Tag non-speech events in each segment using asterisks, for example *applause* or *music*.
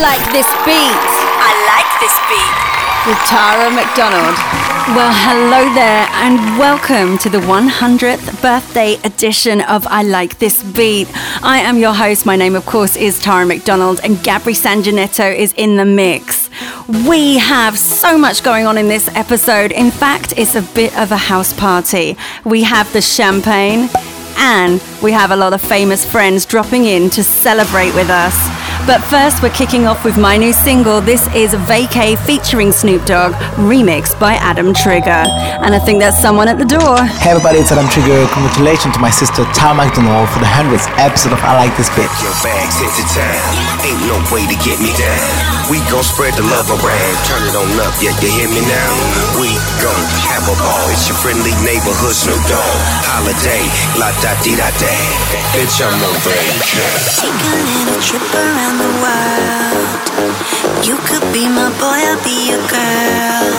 like this beat. I like this beat. With Tara McDonald. Well, hello there, and welcome to the 100th birthday edition of I Like This Beat. I am your host. My name, of course, is Tara McDonald, and Gabri Sanjanetto is in the mix. We have so much going on in this episode. In fact, it's a bit of a house party. We have the champagne, and we have a lot of famous friends dropping in to celebrate with us. But first, we're kicking off with my new single. This is Vacay featuring Snoop Dogg, remixed by Adam Trigger. And I think there's someone at the door. Hey everybody, it's Adam Trigger. Congratulations to my sister Tara McDonald for the 100th episode of I Like This Bitch. Your bags hit the town, ain't no way to get me down. We gon' spread the love around, turn it on up, yeah, you hear me now? We gon' have a ball, it's your friendly neighborhood Snoop Dogg. Holiday, la da di da day, bitch I'm on vacation. Take a little trip around the world. You could be my boy, I'll be your girl.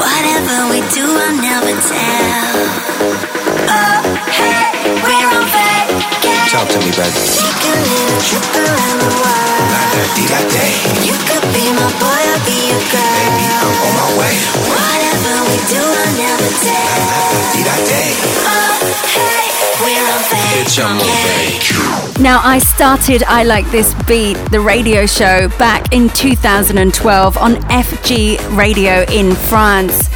Whatever we do, I'll never tell. Oh, hey, we're on vacation. Talk to me, baby. Take a little trip around the world. La da di da day, You could be my boy, I'll be your girl. baby I'm on my way. Whatever we do, I'll never tell. La da di da day, Oh, hey, we're on bitch I'm on vacation. vacation. Now, I started I Like This Beat, the radio show, back in 2012 on FG Radio in France.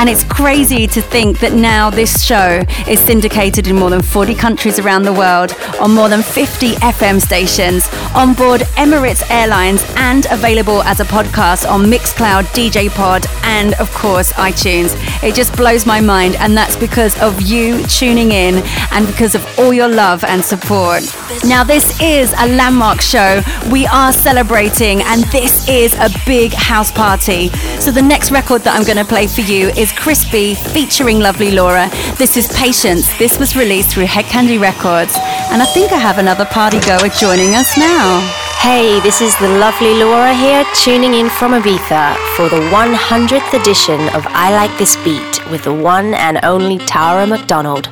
And it's crazy to think that now this show is syndicated in more than 40 countries around the world, on more than 50 FM stations, on board Emirates Airlines, and available as a podcast on Mixcloud, DJ Pod, and of course iTunes. It just blows my mind, and that's because of you tuning in and because of all your love and support. Now, this is a landmark show. We are celebrating, and this is a big house party. So, the next record that I'm going to play for you is Crispy featuring Lovely Laura. This is Patience. This was released through Hed Kandi Records, and I think I have another party goer joining us now. Hey, this is the lovely Laura here, tuning in from Ibiza for the 100th edition of I Like This Beat with the one and only Tara McDonald.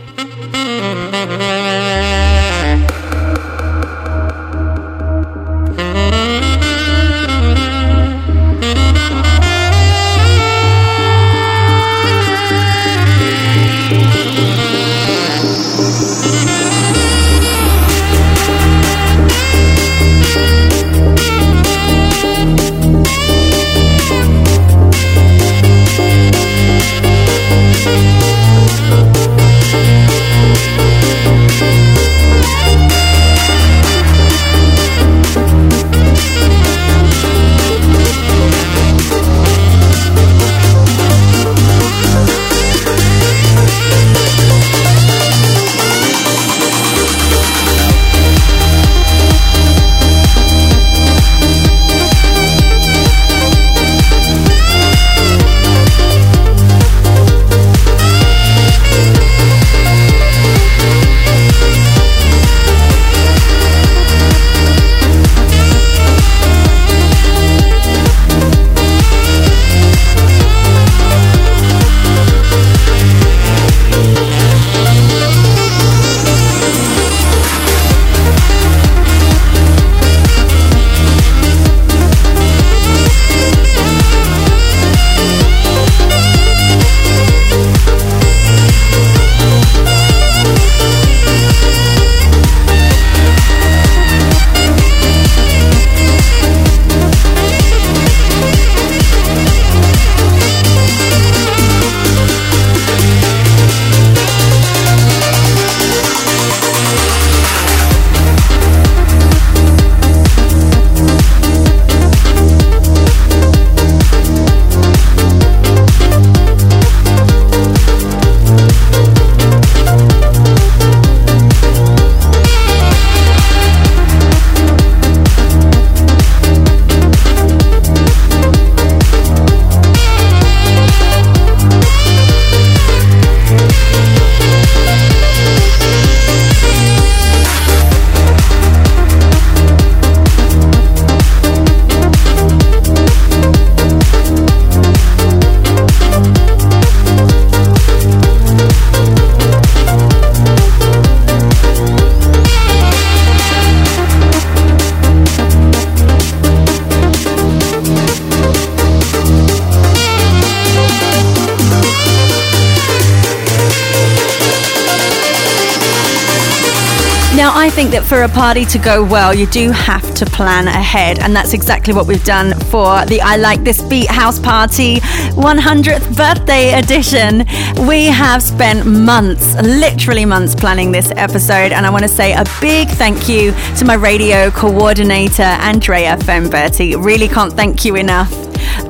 For a party to go well, you do have to plan ahead, and that's exactly what we've done for the I Like This Beat House Party 100th birthday edition. We have spent months, literally months, planning this episode, and I want to say a big thank you to my radio coordinator, Andrea Femberti. Really can't thank you enough.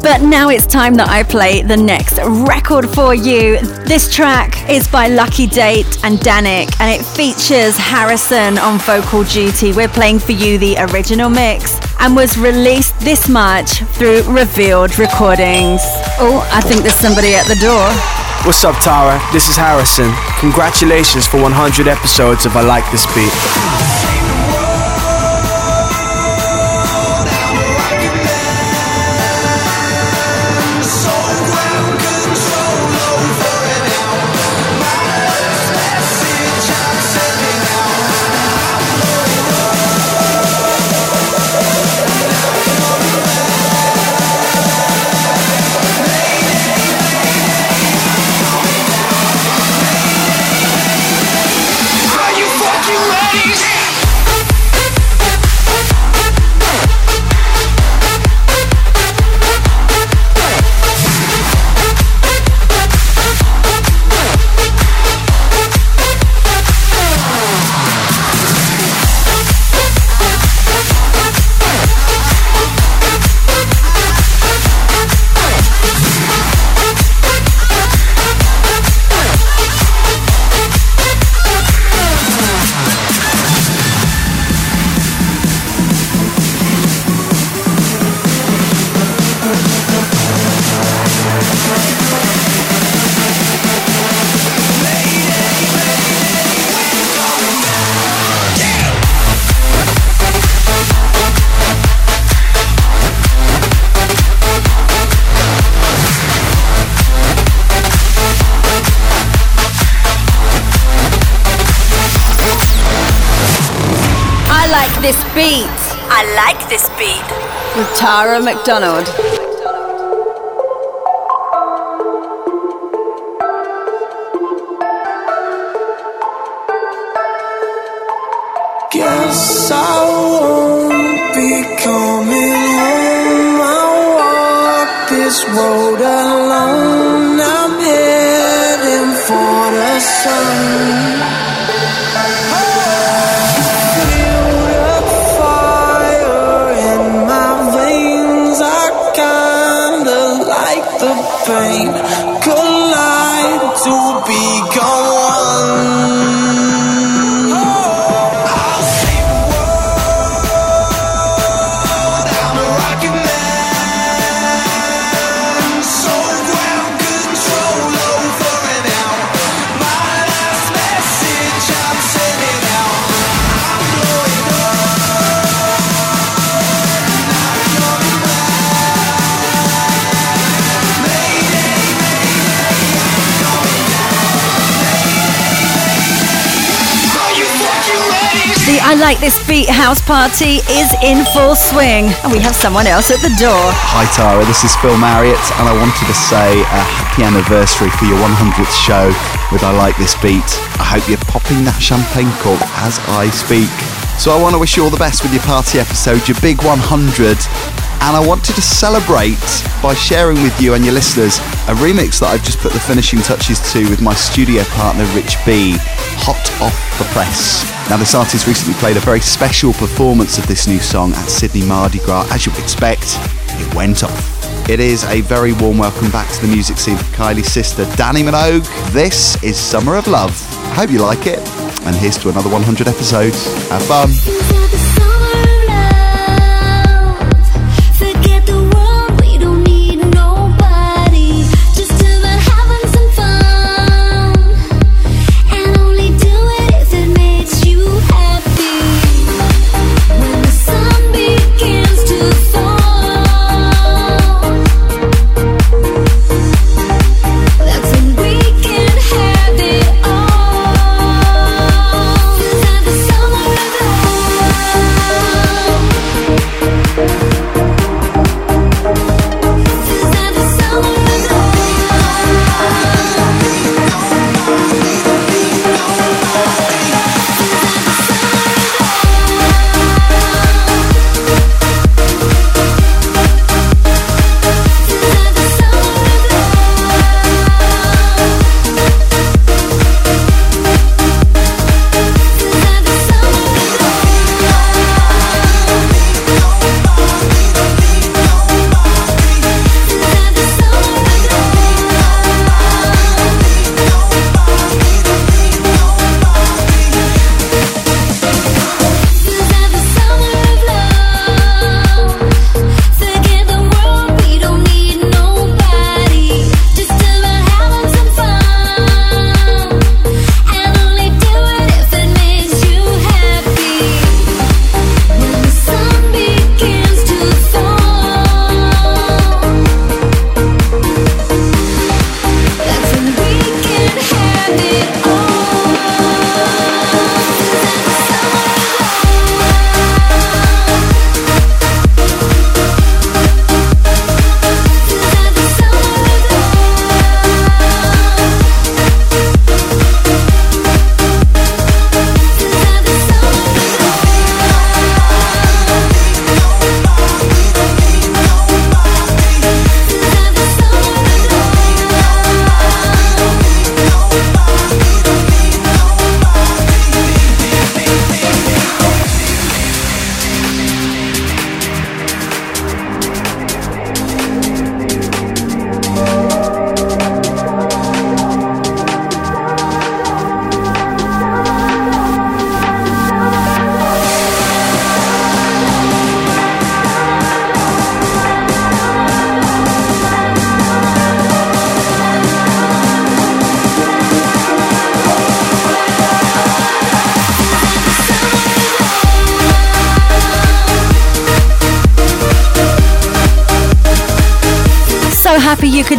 But now it's time that I play the next record for you. This track is by Lucky Date and Danik and it features Harrison on vocal duty. We're playing for you the original mix and was released this March through Revealed Recordings. Oh, I think there's somebody at the door. What's up, Tara? This is Harrison. Congratulations for 100 episodes of I Like This Beat. With Tara McDonald. Like this beat house party is in full swing, and we have someone else at the door. Hi, Tara. This is Phil Marriott, and I wanted to say a happy anniversary for your 100th show with I Like This Beat. I hope you're popping that champagne cork as I speak. So I want to wish you all the best with your party episode, your big 100. And I wanted to celebrate by sharing with you and your listeners a remix that I've just put the finishing touches to with my studio partner Rich B, hot off the press. Now, this artist recently played a very special performance of this new song at Sydney Mardi Gras. As you would expect, it went off. It is a very warm welcome back to the music scene for Kylie's sister, Dannii Minogue. This is Summer of Love. I Hope you like it. And here's to another 100 episodes. Have fun.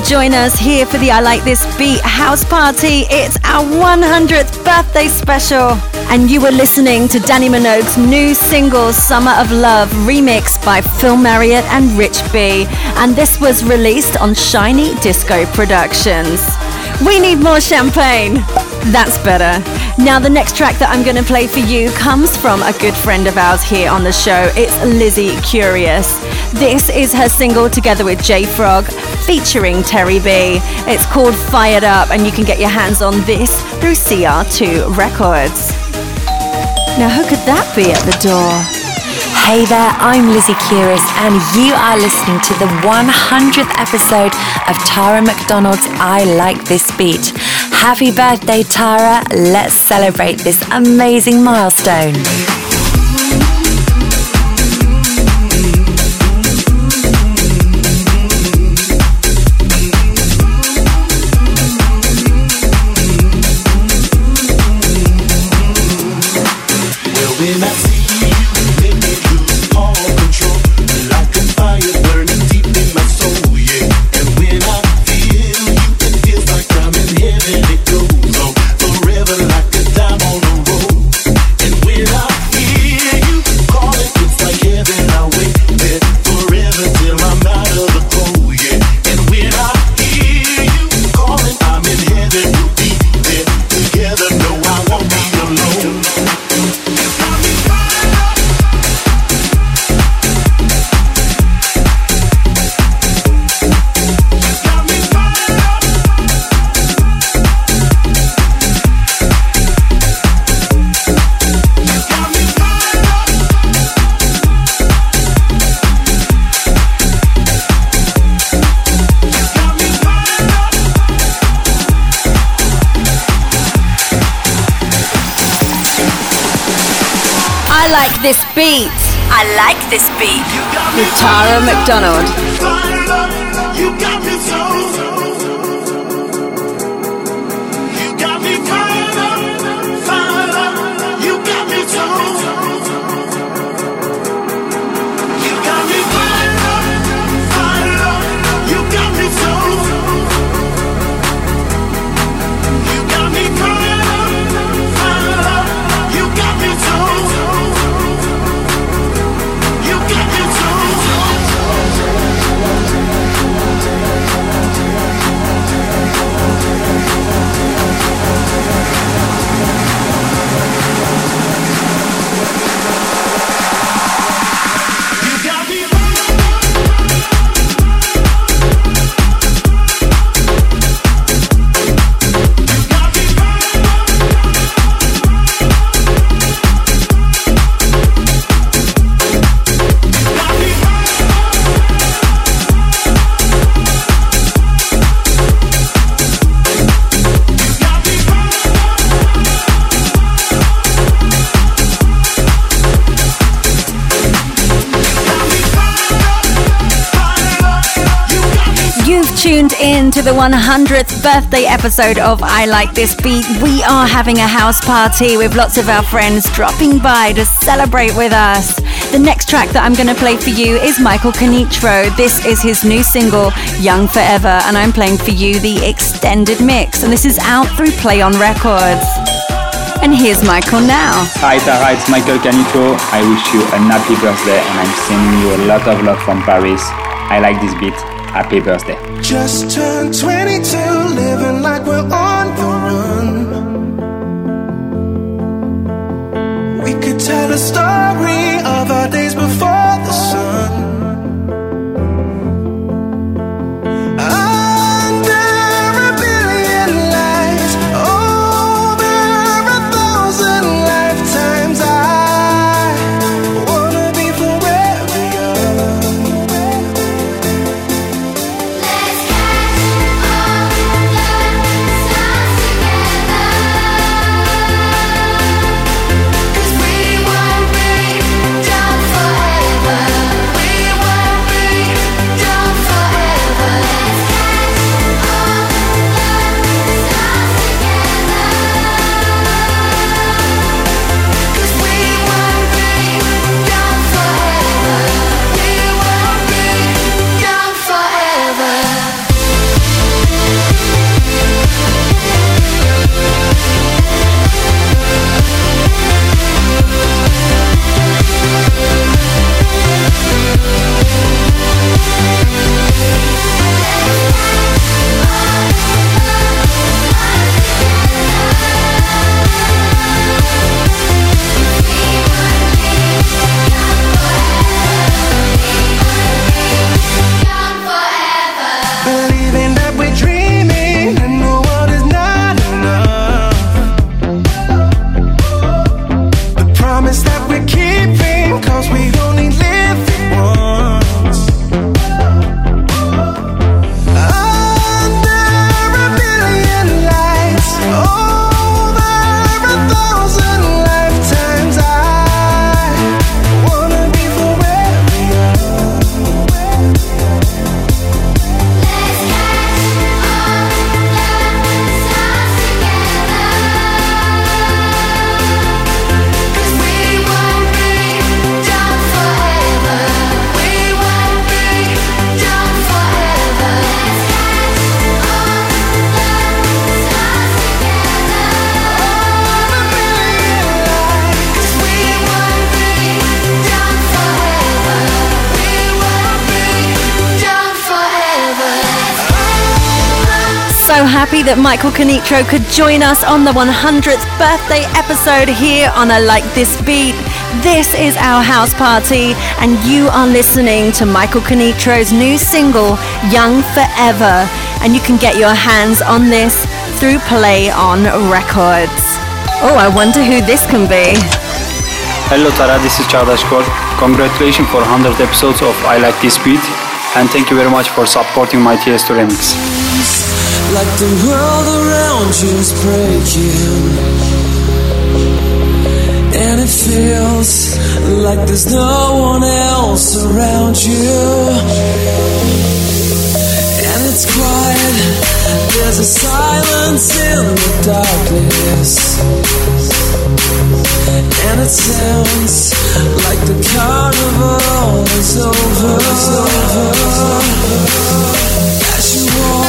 Join us here for the I Like This Beat house party. It's our 100th birthday special. And you were listening to Dannii Minogue's new single, Summer of Love, remixed by Phil Marriott and Rich B. And this was released on Shiny Disco Productions. We need more champagne. That's better. Now, the next track that I'm going to play for you comes from a good friend of ours here on the show. It's Lizzie Curious. This is her single together with J Frog featuring Terry B. It's called Fired Up, and you can get your hands on this through CR2 Records. Now, who could that be at the door? Hey there, I'm Lizzie Curious, and you are listening to the 100th episode of Tara McDonald's I Like This Beat. Happy birthday, Tara! Let's celebrate this amazing milestone. Like this beat. I like this beat. With Tara McDonald. 100th birthday episode of I Like This Beat. We are having a house party with lots of our friends dropping by to celebrate with us. The next track that I'm going to play for you is Michael Canitrot. This is his new single, Young Forever, and I'm playing for you the extended mix. And this is out through Play On Records. And here's Michael now. Hi Tara, it's Michael Canitrot. I wish you a happy birthday and I'm sending you a lot of love from Paris. I like this beat. Happy birthday. Just turned 22, happy that Michael Canitrot could join us on the 100th birthday episode here on I Like This Beat. This is our house party, and you are listening to Michael Canitrot's new single, Young Forever. And you can get your hands on this through Play On Records. Oh, I wonder who this can be. Hello Tara, this is Çağdaş. Congratulations for 100 episodes of I Like This Beat and thank you very much for supporting my Tiesto remix. Like the world around you is breaking, and it feels like there's no one else around you. And it's quiet, there's a silence in the darkness. And it sounds like the carnival is over. As you walk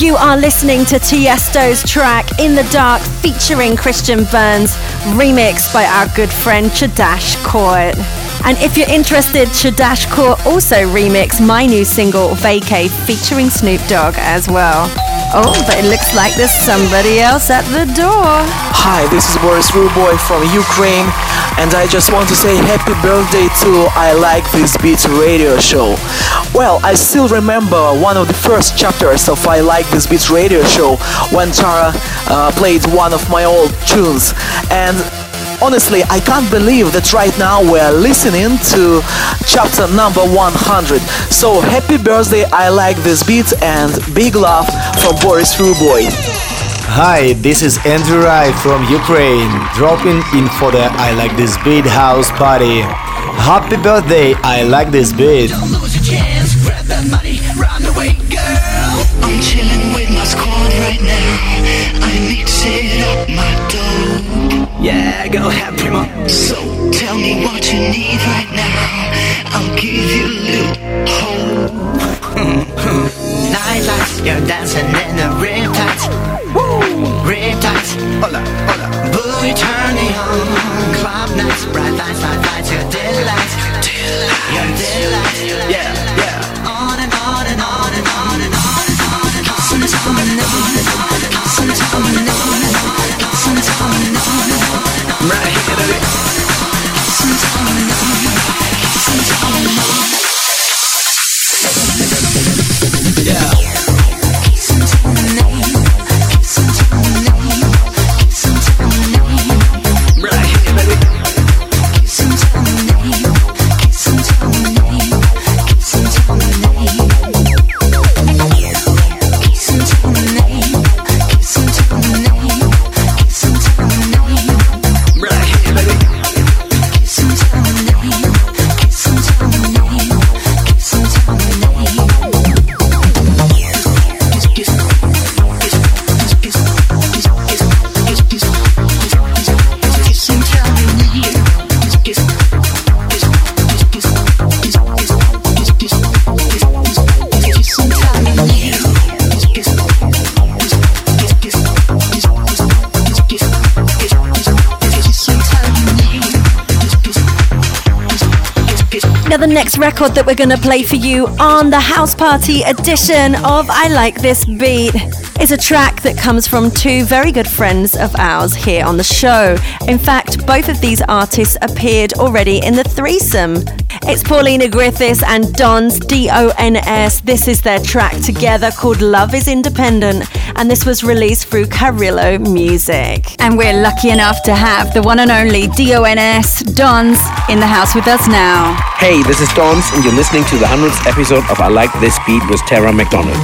You are listening to Tiesto's track In the Dark featuring Christian Burns, remixed by our good friend Chadash Court. And if you're interested, Chadash Court also remixed my new single Vacay featuring Snoop Dogg as well. Oh, but it looks like there's somebody else at the door. Hi, this is Boris Roodbwoy from Ukraine, and I just want to say happy birthday to I Like This Beat radio show. Well, I still remember one of the first chapters of I Like This Beat radio show when Tara uh, played one of my old tunes, and honestly, I can't believe that right now we're listening to chapter number 100. So happy birthday, I Like This Beat, and big love from Boris Roodbwoy. Hi, this is Andrew Rai from Ukraine, dropping in for the I Like This Beat house party. Happy birthday, I Like This Beat. Is greater money round the way girl. I'm chilling with my squad right now. I mix it up my dough. Yeah, go ahead, primo. So tell me what you need right now. I'll give you a little hope. *laughs* Nightlights, you're dancing in the riptides. Woo! Riptides. Hola, hola. Boy, turning on. Club nights, bright lights, bright lights, your delights. Your delights. Yeah. Next record that we're going to play for you on the House Party edition of I Like This Beat is a track that comes from two very good friends of ours here on the show. In fact, both of these artists appeared already in the threesome. It's Polina Griffiths and Dons D O N S. This is their track together called Love is Independent, and this was released through Carillo Music. And we're lucky enough to have the one and only D O N S Dons in the house with us now. Hey, this is Dons, and you're listening to the 100th episode of I Like This Beat with Tara McDonald.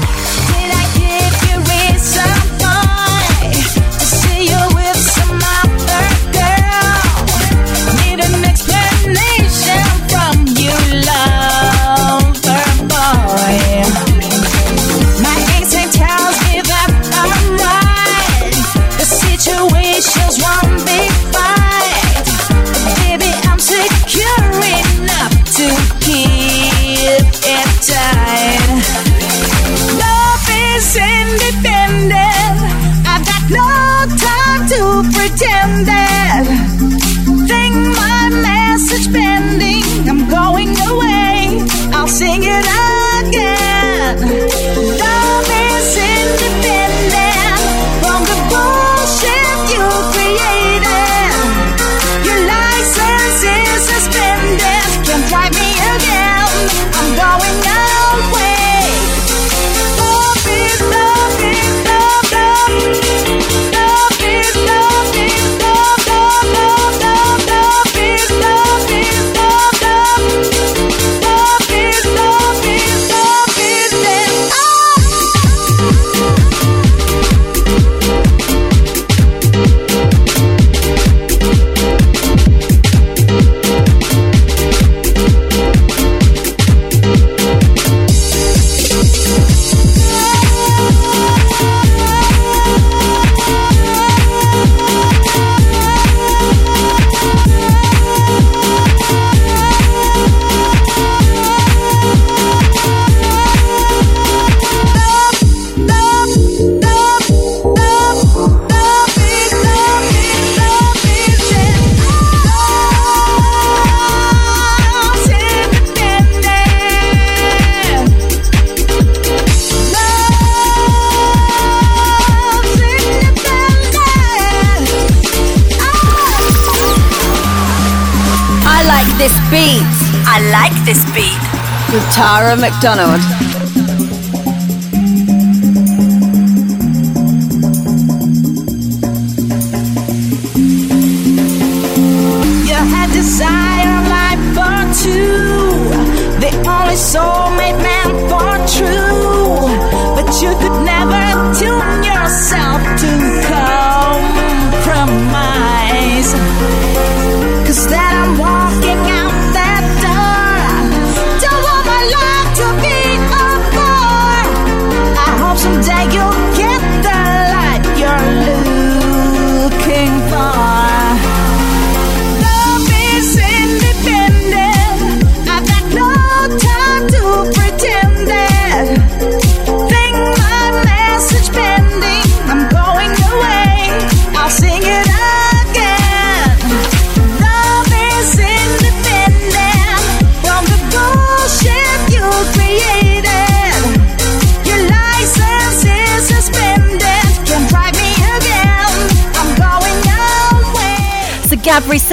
McDonald.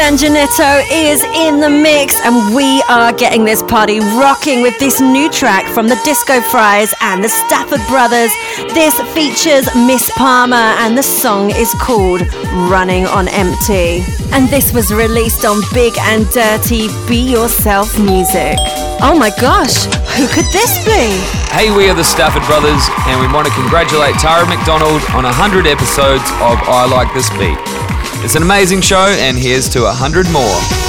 Sanjanetto is in the mix, and we are getting this party rocking with this new track from the Disco Fries and the Stafford Brothers. This features Miss Palmer, and the song is called Running on Empty. And this was released on Big and Dirty Be Yourself Music. Oh my gosh, who could this be? Hey, we are the Stafford Brothers, and we want to congratulate Tara McDonald on 100 episodes of I Like This Beat. It's an amazing show, and here's to 100 more.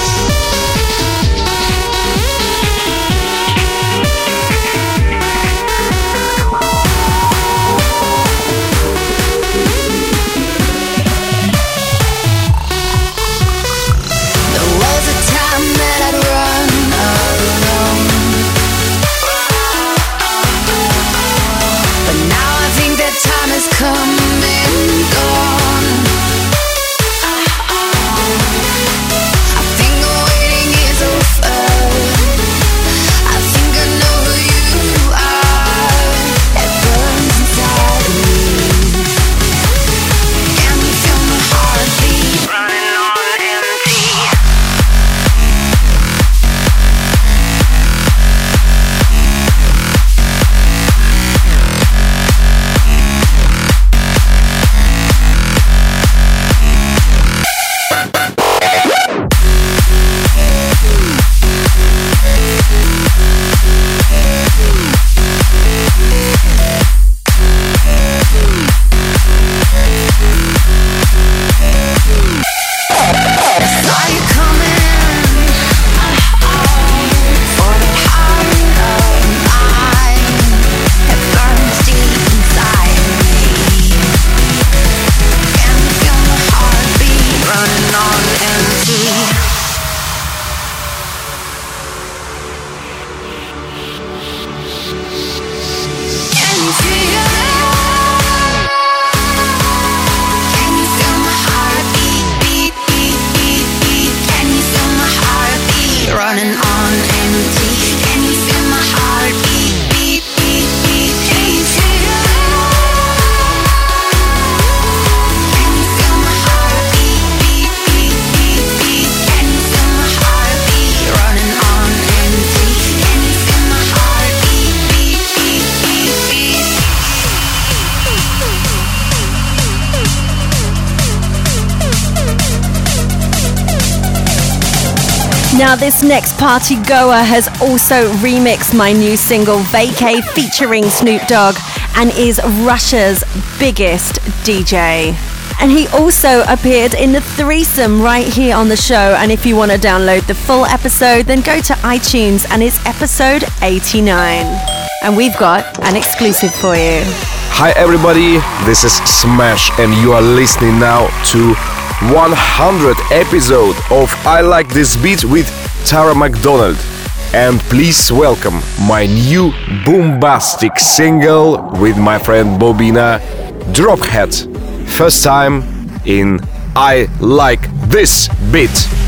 Next party goer has also remixed my new single Vacay featuring Snoop Dogg and is Russia's biggest DJ. And he also appeared in the threesome right here on the show. And if you want to download the full episode, then go to iTunes and it's episode 89. And we've got an exclusive for you. Hi everybody, this is Smash and you are listening now to 100 episode of I Like This Beat with Tara McDonald. And please welcome my new bombastic single with my friend Bobina, Drophead. First time in I Like This Beat.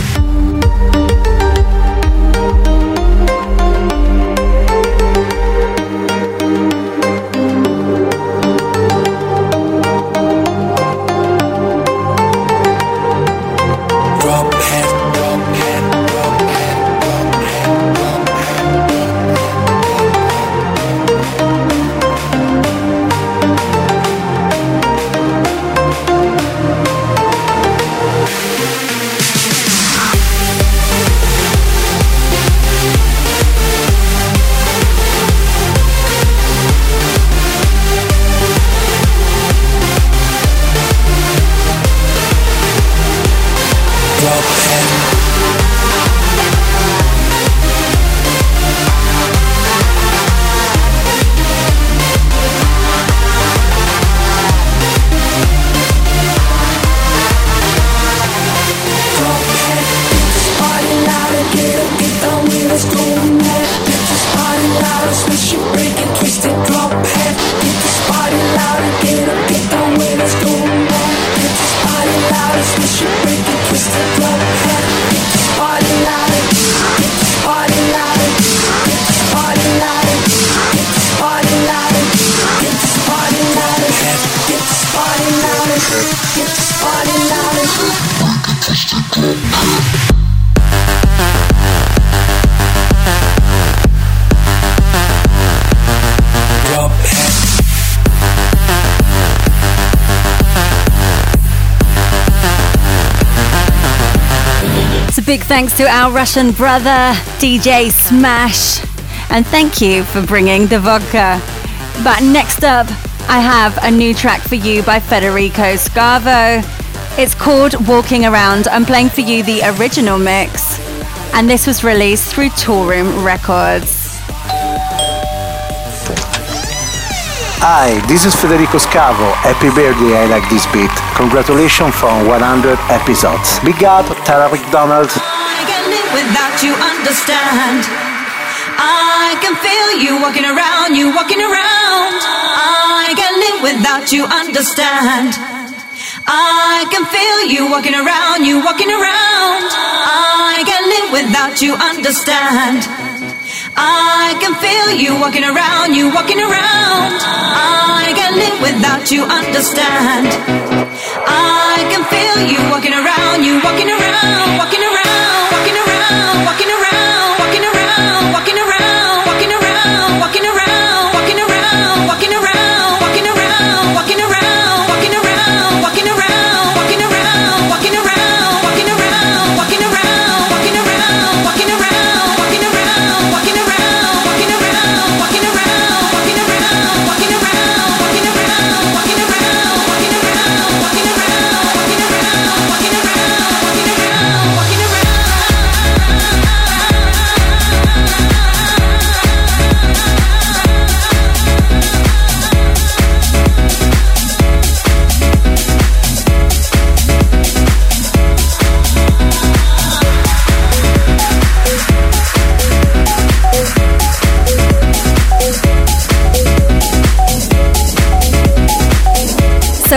Thanks to our Russian brother, DJ Smash. And thank you for bringing the vodka. But next up, I have a new track for you by Federico Scavo. It's called Walking Around. I'm playing for you the original mix. And this was released through Toolroom Records. Hi, this is Federico Scavo. Happy birthday, I like this beat. Congratulations for 100 episodes. Big up, Tara McDonald. Without you, understand. I can feel you walking around, you walking around. I can live without you, understand. I can feel you walking around, you walking around. I can live without you, understand. I can feel you walking around, you walking around. I can live without you, understand. I can feel you walking around, you walking around,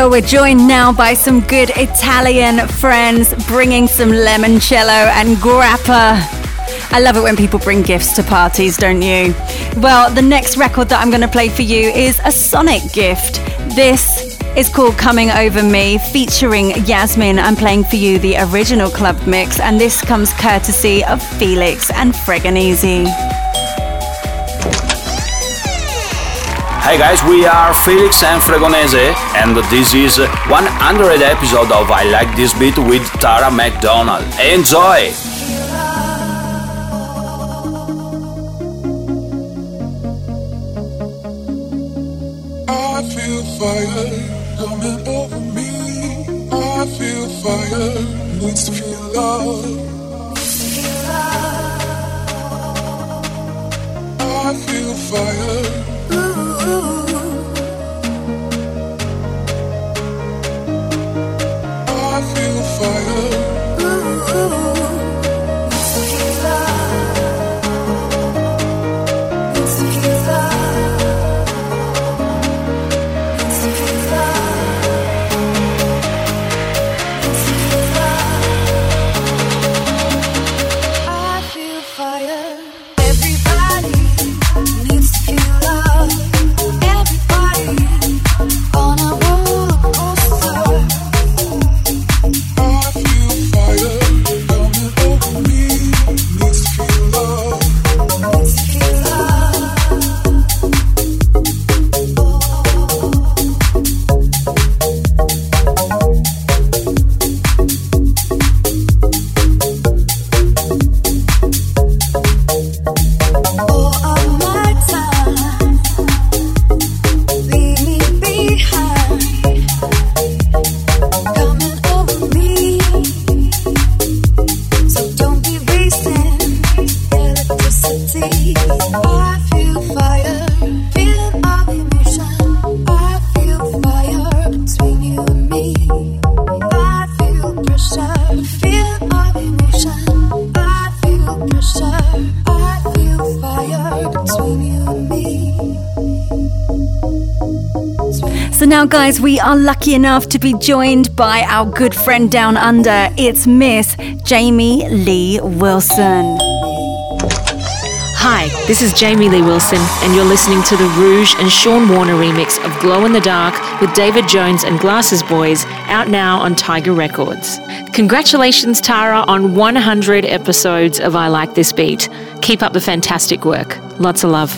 We're joined now by some good Italian friends bringing some limoncello and grappa. I love it when people bring gifts to parties, don't you? Well, the next record that I'm going to play for you is a Sonic gift. This is called Coming Over Me, featuring Yasmin. I'm playing for you the original club mix, and this comes courtesy of Felix and Fregonese. Hey guys, we are Felix and Fregonese, and this is 100 episode of I Like This Beat with Tara McDonald. Enjoy! Fire. I feel fire. Ooh. Lucky enough to be joined by our good friend down under. It's Miss Jamie Lee Wilson. Hi, This is Jamie Lee Wilson, and you're listening to the Rouge and Sean Warner remix of Glow in the Dark with David Jones and Glasses Boys, out now on Tiger Records. Congratulations, Tara, on 100 episodes of I Like This Beat. Keep up the fantastic work. Lots of love.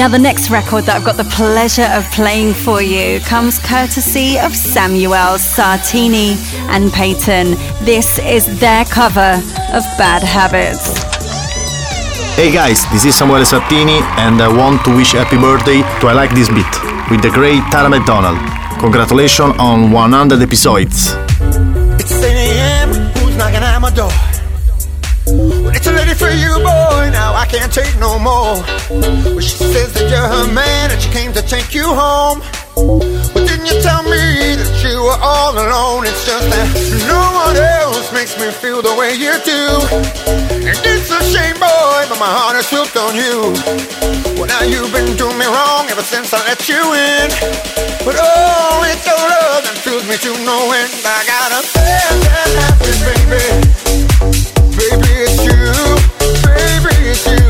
Now, the next record that I've got the pleasure of playing for you comes courtesy of Samuel Sartini and Peyton. This is their cover of Bad Habits. Hey guys, this is Samuel Sartini and I want to wish happy birthday to I Like This Beat with the great Tara McDonald. Congratulations on 100 episodes. Can't take no more. Well, she says that you're her man and she came to take you home. But didn't you tell me that you were all alone? It's just that no one else makes me feel the way you do. And it's a shame, boy, but my heart is hooked on you. Well, now you've been doing me wrong ever since I let you in. But oh, it's your love that fills me to no end. I got a bad, bad habit, baby. Baby, it's you.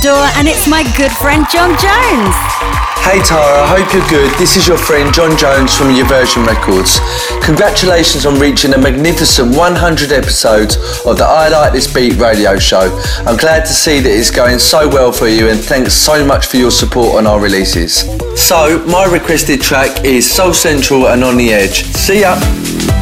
Door, and it's my good friend John Jones. Hey Tara, I hope you're good. This is your friend John Jones from Your Version Records. Congratulations on reaching a magnificent 100 episodes of the I Like This Beat radio show. I'm glad to see that it's going so well for you and thanks so much for your support on our releases. So, my requested track is Soul Central and On the Edge. See ya!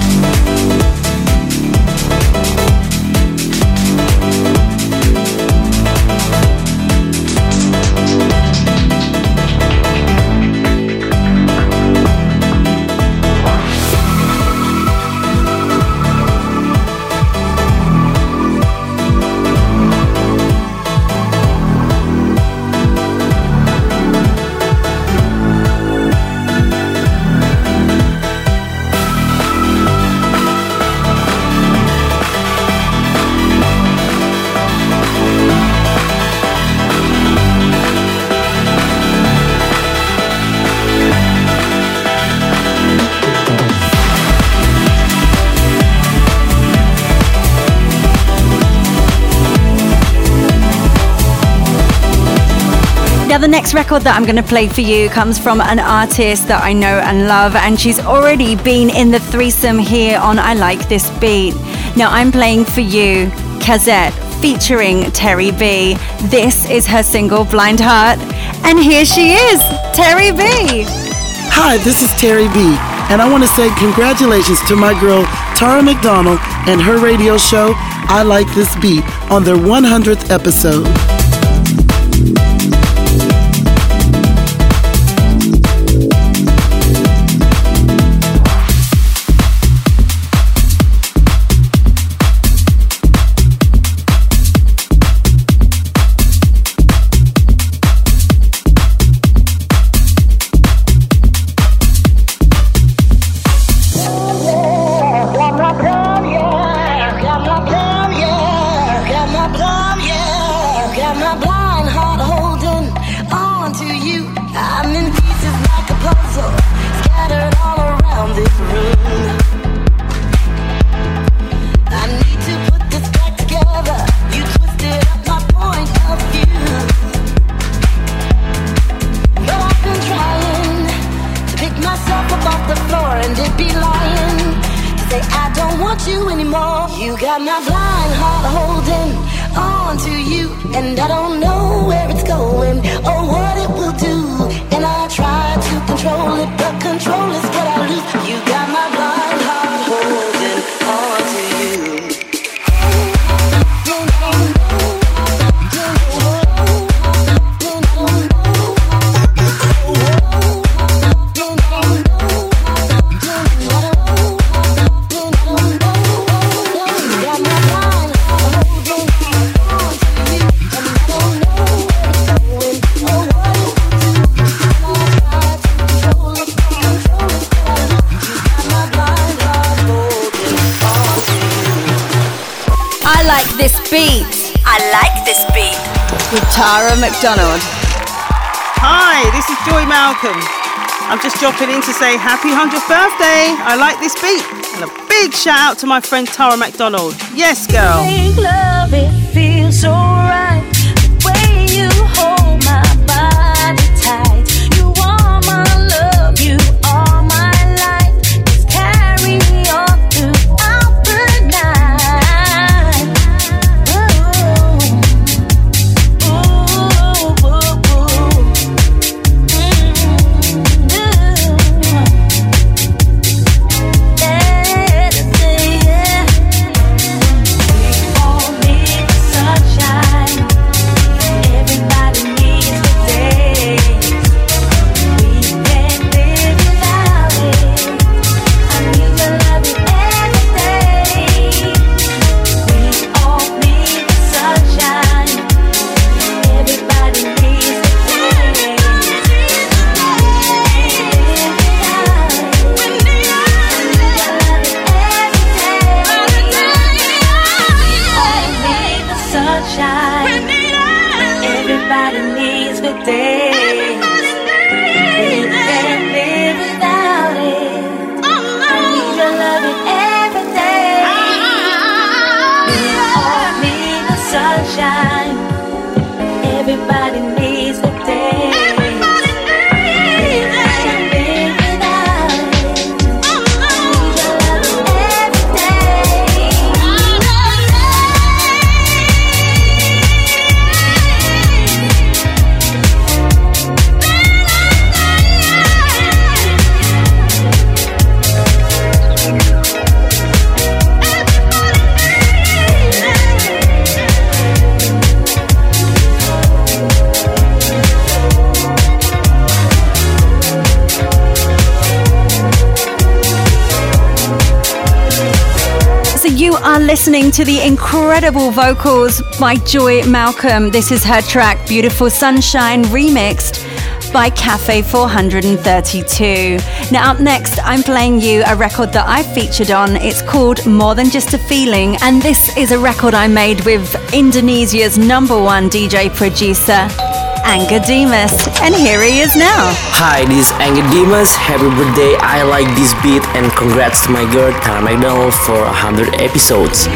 The next record that I'm going to play for you comes from an artist that I know and love, and she's already been in the threesome here on I Like This Beat. Now, I'm playing for you Kazette featuring Terri B. This is her single Blind Heart, and here she is, Terri B. Hi, this is Terri B, and I want to say congratulations to my girl Tara McDonald and her radio show I Like This Beat on their 100th episode. Malcolm. I'm just dropping in to say happy 100th birthday. I like this beat. And a big shout out to my friend Tara McDonald. Yes, girl. To the incredible vocals by Joy Malcolm. This is her track Beautiful Sunshine remixed by Cafe 432. Now up next, I'm playing you a record that I featured on. It's called More Than Just a Feeling and this is a record I made with Indonesia's number one DJ producer, Angga Dimas. And here he is now. Hi, this is Angga Dimas. Happy birthday. I like this beat and congrats to my girl Tara McDonald for 100 episodes.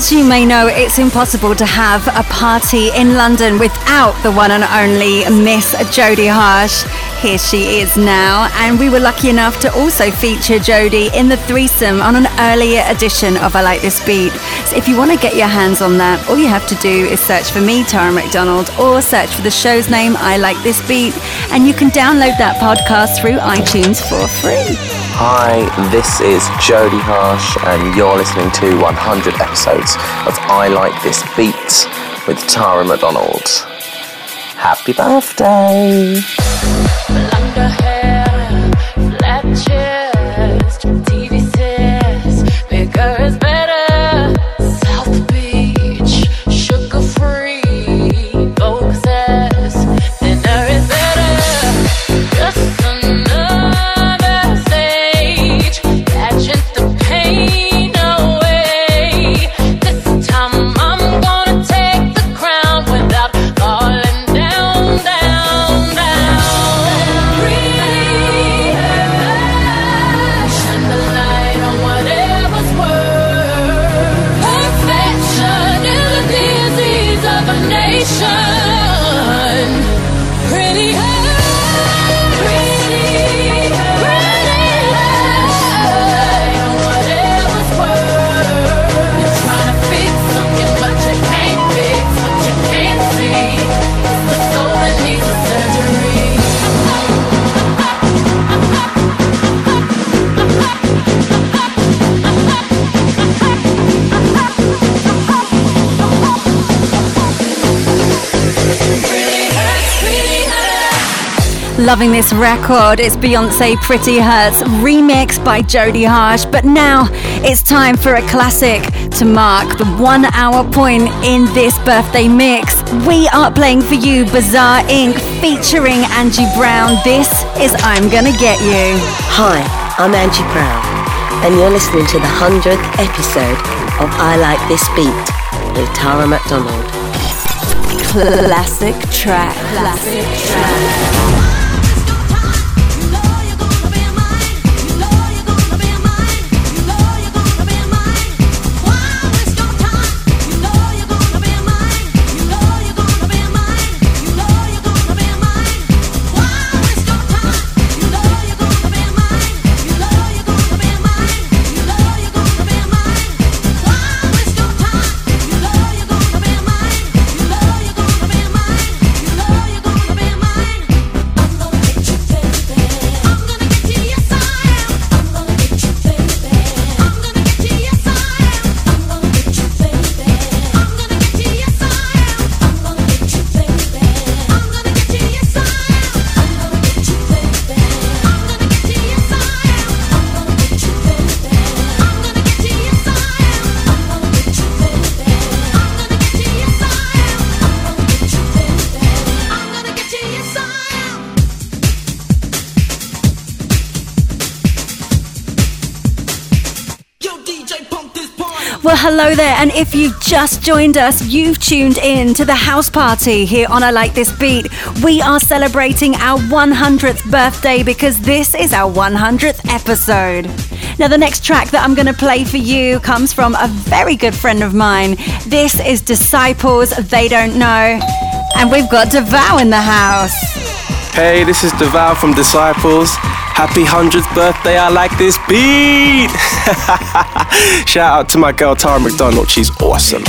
As you may know, it's impossible to have a party in London without the one and only Miss Jodie Harsh. Here she is now, and we were lucky enough to also feature Jodie in the threesome on an earlier edition of I Like This Beat. So if you want to get your hands on that, all you have to do is search for me, Tara McDonald, or search for the show's name, I Like This Beat, and you can download that podcast through iTunes for free. Hi, this is Jodie Harsh, and you're listening to 100 episodes of I Like This Beat with Tara McDonald. Happy birthday! Loving this record. It's Beyonce Pretty Hurts, remixed by Jodie Harsh. But now it's time for a classic to mark the one hour point in this birthday mix. We are playing for you Bizarre Inc. featuring Angie Brown. This is I'm Gonna Get You. Hi, I'm Angie Brown, and you're listening to the 100th episode of I Like This Beat with Tara McDonald. Classic track. Classic track. Hello there, and if you've just joined us, you've tuned in to the house party here on I Like This Beat. We are celebrating our 100th birthday because this is our 100th episode. Now, the next track that I'm going to play for you comes from a very good friend of mine. This is Disciples, They Don't Know, and we've got Duvall in the house. Hey, this is Duvall from Disciples. Happy 100th birthday, I like this beat! *laughs* Shout out to my girl Tara McDonald, she's awesome.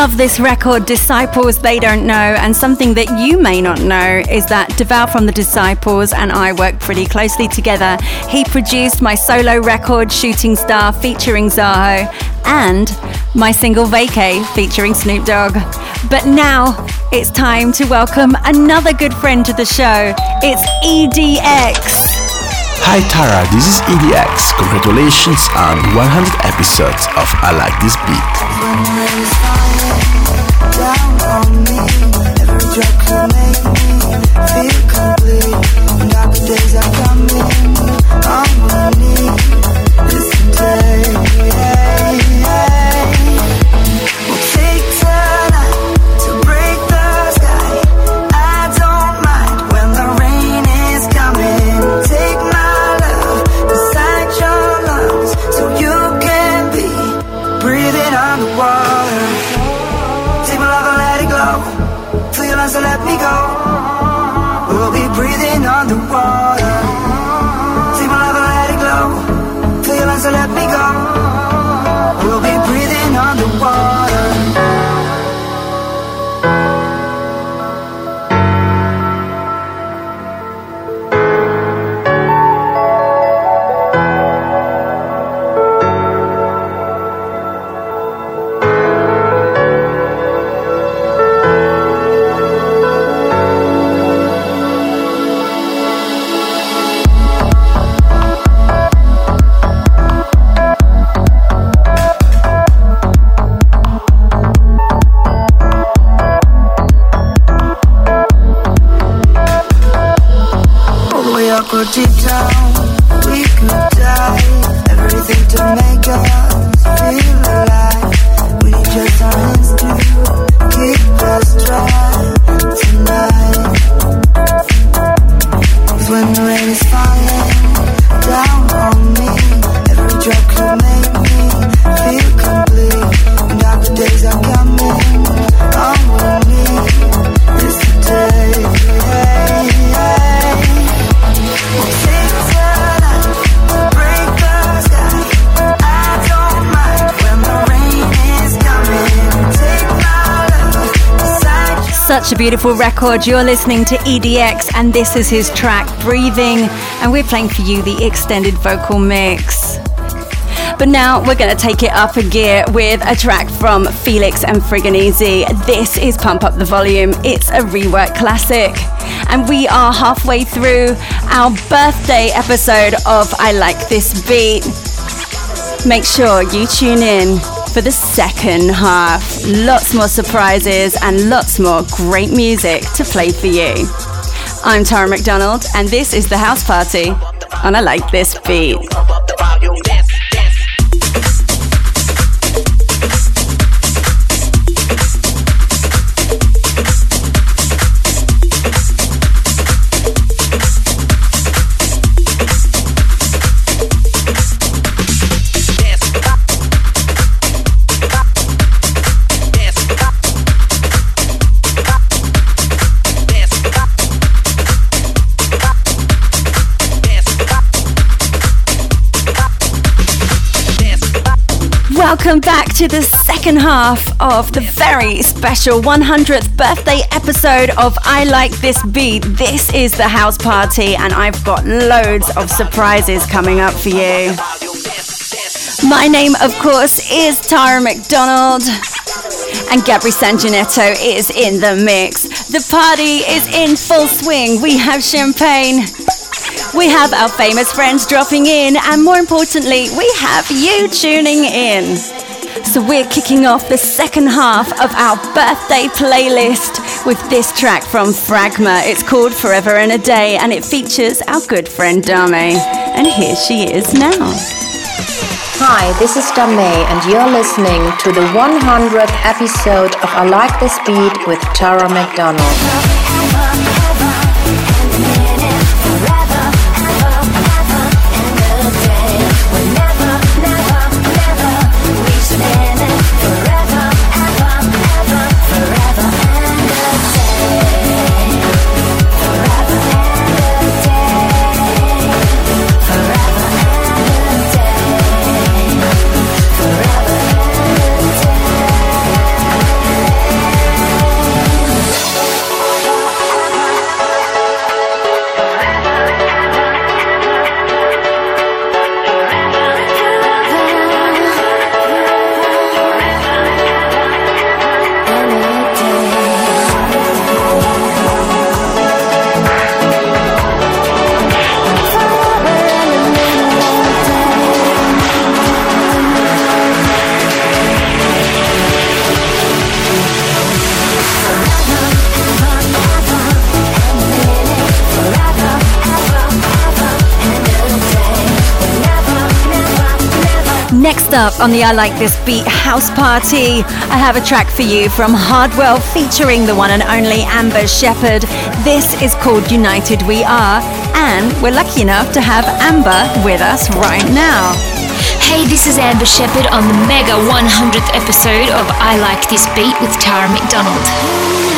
Love this record, Disciples They Don't Know. And something that you may not know is that Duvall from the Disciples and I work pretty closely together. He produced my solo record, Shooting Star, featuring Zaho, and my single Vacay, featuring Snoop Dogg. But now it's time to welcome another good friend to the show. It's EDX. Hi Tara, this is EDX. Congratulations on 100 episodes of I Like This Take Such a beautiful record. You're listening to EDX, and this is his track, Breathing. And we're playing for you the extended vocal mix. But now we're going to take it up a gear with a track from Felix and Fregonese. This is Pump Up the Volume. It's a rework classic. And we are halfway through our birthday episode of I Like This Beat. Make sure you tune in for the second half. Lots more surprises and lots more great music to play for you. I'm Tara McDonald, and this is the house party on I Like This Beat. To the second half of the very special 100th birthday episode of I Like This Beat. This is the house party, and I've got loads of surprises coming up for you. My name, of course, is Tara McDonald, and Gabri Sanginetto is in the mix. The party is in full swing. We have champagne. We have our famous friends dropping in, and more importantly, we have you tuning in. So, we're kicking off the second half of our birthday playlist with this track from Fragma. It's called Forever in a Day, and it features our good friend Damae. And here she is now. Hi, this is Damae, and you're listening to the 100th episode of I Like This Beat with Tara McDonald. Up on the I Like This Beat house party, I have a track for you from Hardwell featuring the one and only Amba Shepherd. This is called United We Are, and we're lucky enough to have Amba with us right now. Hey, this is Amba Shepherd on the mega 100th episode of I Like This Beat with Tara McDonald.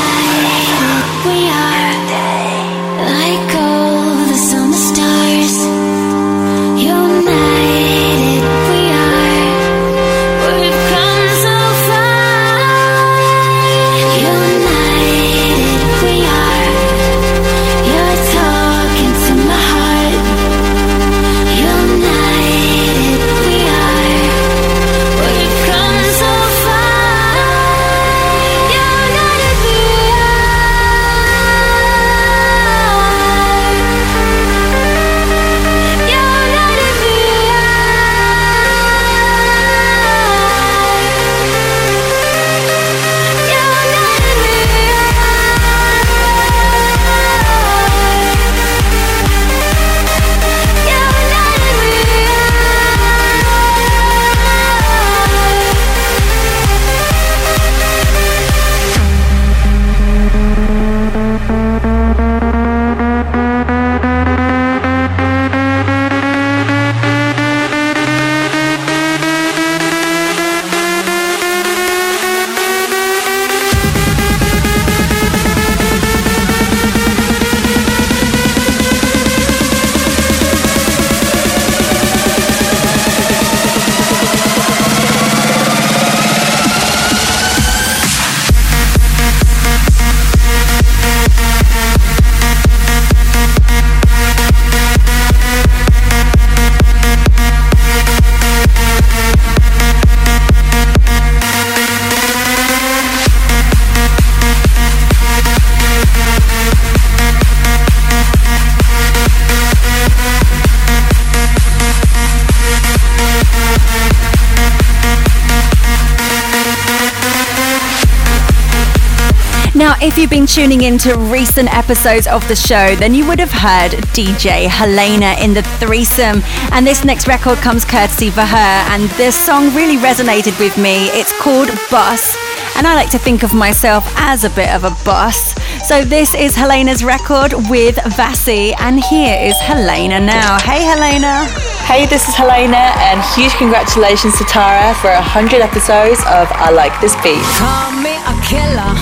Been tuning into recent episodes of the show, then you would have heard DJ Helena in the threesome. And this next record comes courtesy for her. And this song really resonated with me. It's called Bus. And I like to think of myself as a bit of a bus. So this is Helena's record with Vasi. And here is Helena now. Hey, Helena. Hey, this is Helena, and huge congratulations to Tara for 100 episodes of I Like This Beat. Call me a killer, I'm a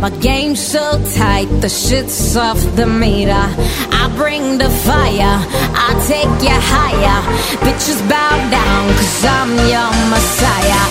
My game's so tight, the shit's off the meter. I bring the fire, I take you higher. Bitches bow down, cause I'm your messiah.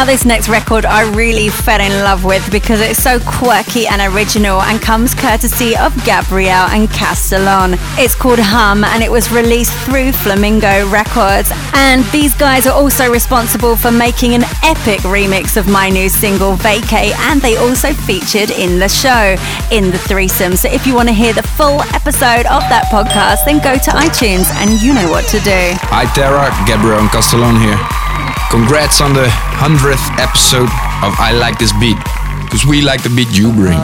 Now, this next record I really fell in love with because it's so quirky and original and comes courtesy of Gabriel and Castellon. It's called Hum and it was released through Flamingo Records. And these guys are also responsible for making an epic remix of my new single Vacay and they also featured in the show in the threesome. So if you want to hear the full episode of that podcast, then go to iTunes and you know what to do. Hi Tara, Gabriel and Castellon here. Congrats on the 100th episode of I Like This Beat, because we like the beat you bring.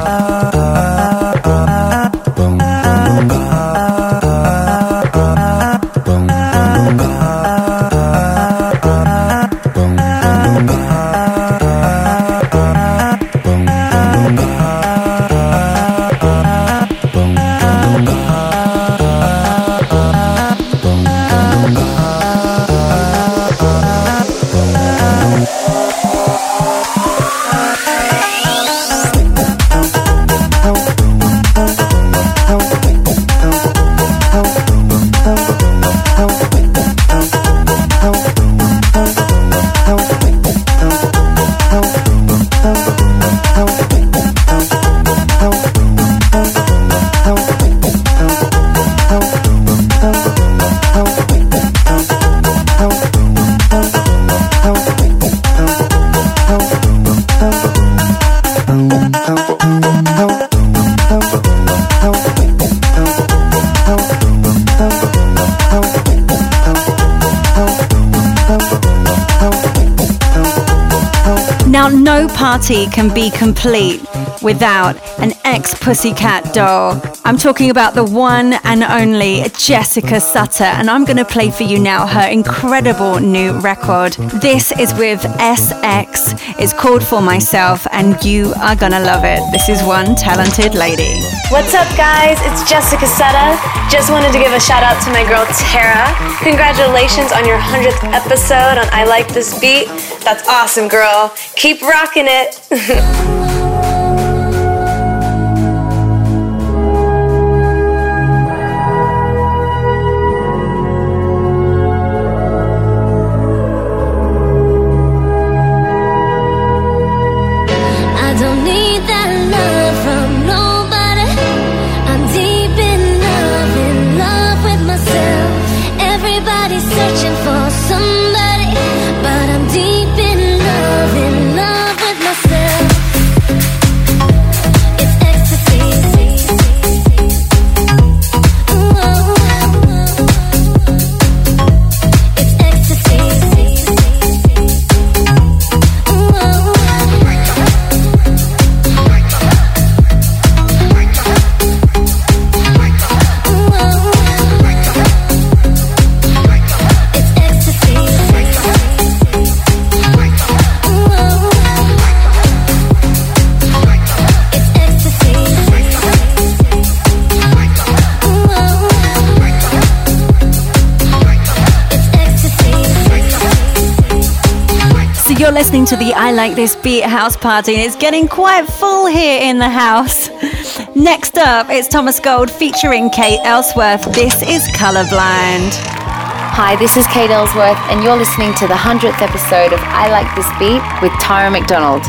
Party can be complete without an ex Pussycat doll. I'm talking about the one and only Jessica Sutta, and I'm going to play for you now her incredible new record. This is with SX. It's called For Myself, and you are going to love it. This is one talented lady. What's up, guys? It's Jessica Sutta. Just wanted to give a shout out to my girl Tara. Congratulations on your 100th episode on I Like This Beat. That's awesome, girl. Keep rocking it. *laughs* to the I Like This Beat house party, and it's getting quite full here in the house. Next up, it's Thomas Gold featuring Kate Elsworth. This is Colorblind. Hi, this is Kate Elsworth, and you're listening to the 100th episode of I Like This Beat with Tyra McDonald.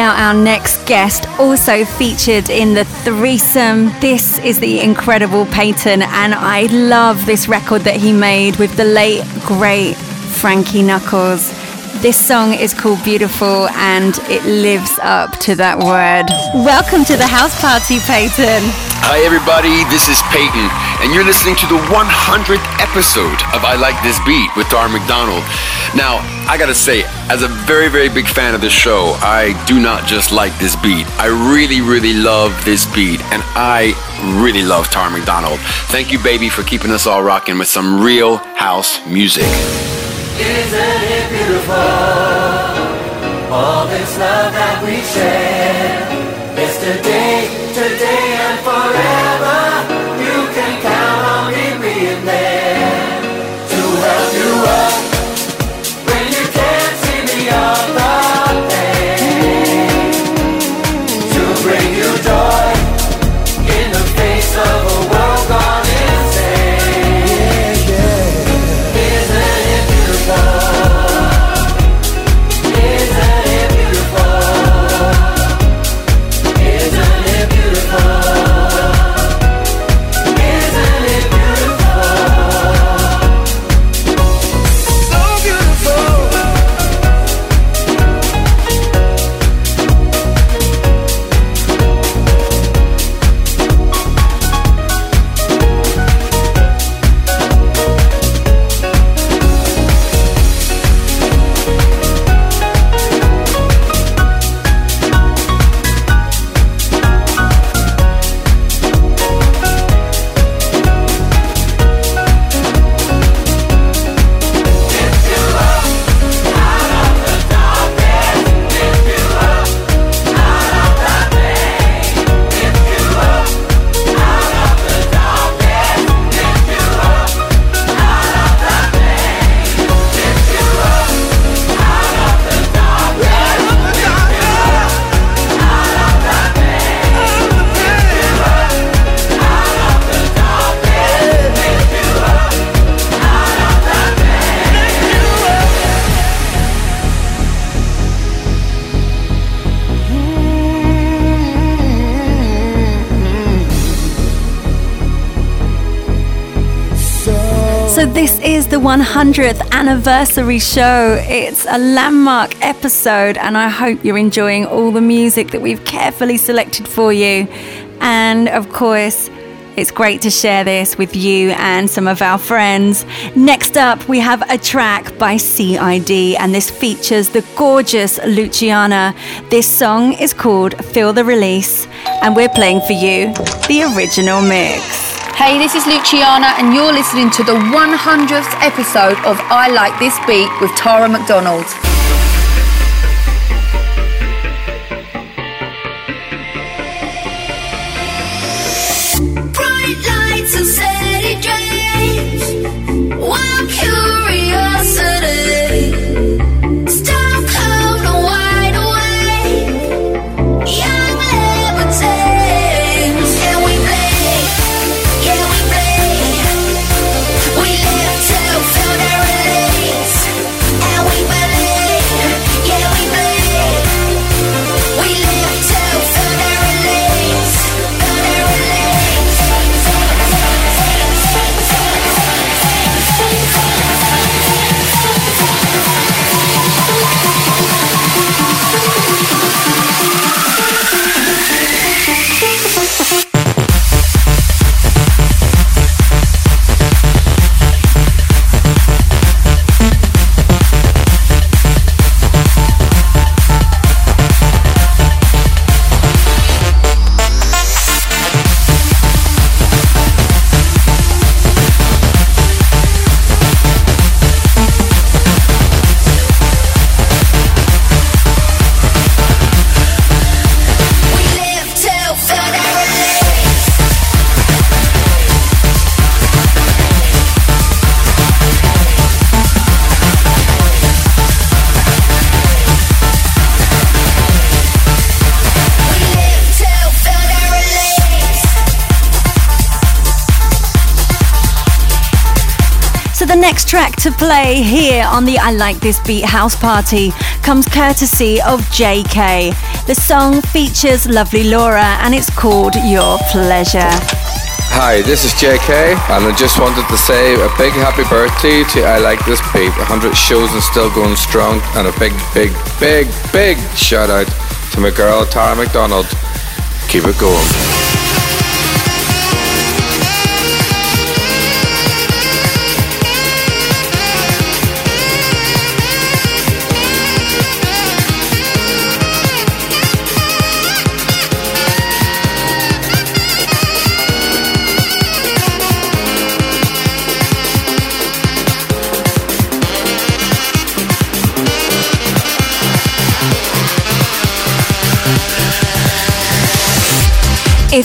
Now our next guest also featured in the threesome. This is the incredible Peyton, and I love this record that he made with the late, great Frankie Knuckles. This song is called Beautiful and it lives up to that word. Welcome to the house party, Peyton. Hi, everybody. This is Peyton, and you're listening to the 100th episode of I Like This Beat with Dar McDonald. Now, I gotta say, as a very, very big fan of this show, I do not just like this beat. I really, really love this beat, and I really love Tara McDonald. Thank you, baby, for keeping us all rocking with some real house music. Isn't it beautiful? All this love that we share. Yesterday, today, and 100th anniversary show. It's a landmark episode, and I hope you're enjoying all the music that we've carefully selected for you. And of course, it's great to share this with you and some of our friends. Next up, we have a track by CID, and this features the gorgeous Luciana. This song is called Feel the Release, and we're playing for you the original mix. Hey, this is Luciana, and you're listening to the 100th episode of I Like This Beat with Tara McDonald. To play here on the I Like This Beat House Party comes courtesy of JK. The song features lovely Laura and it's called Your Pleasure. Hi, this is JK, and I just wanted to say a big happy birthday to I Like This Beat. 100 shows and still going strong, and a big, big, big, big shout out to my girl Tara McDonald. Keep it going.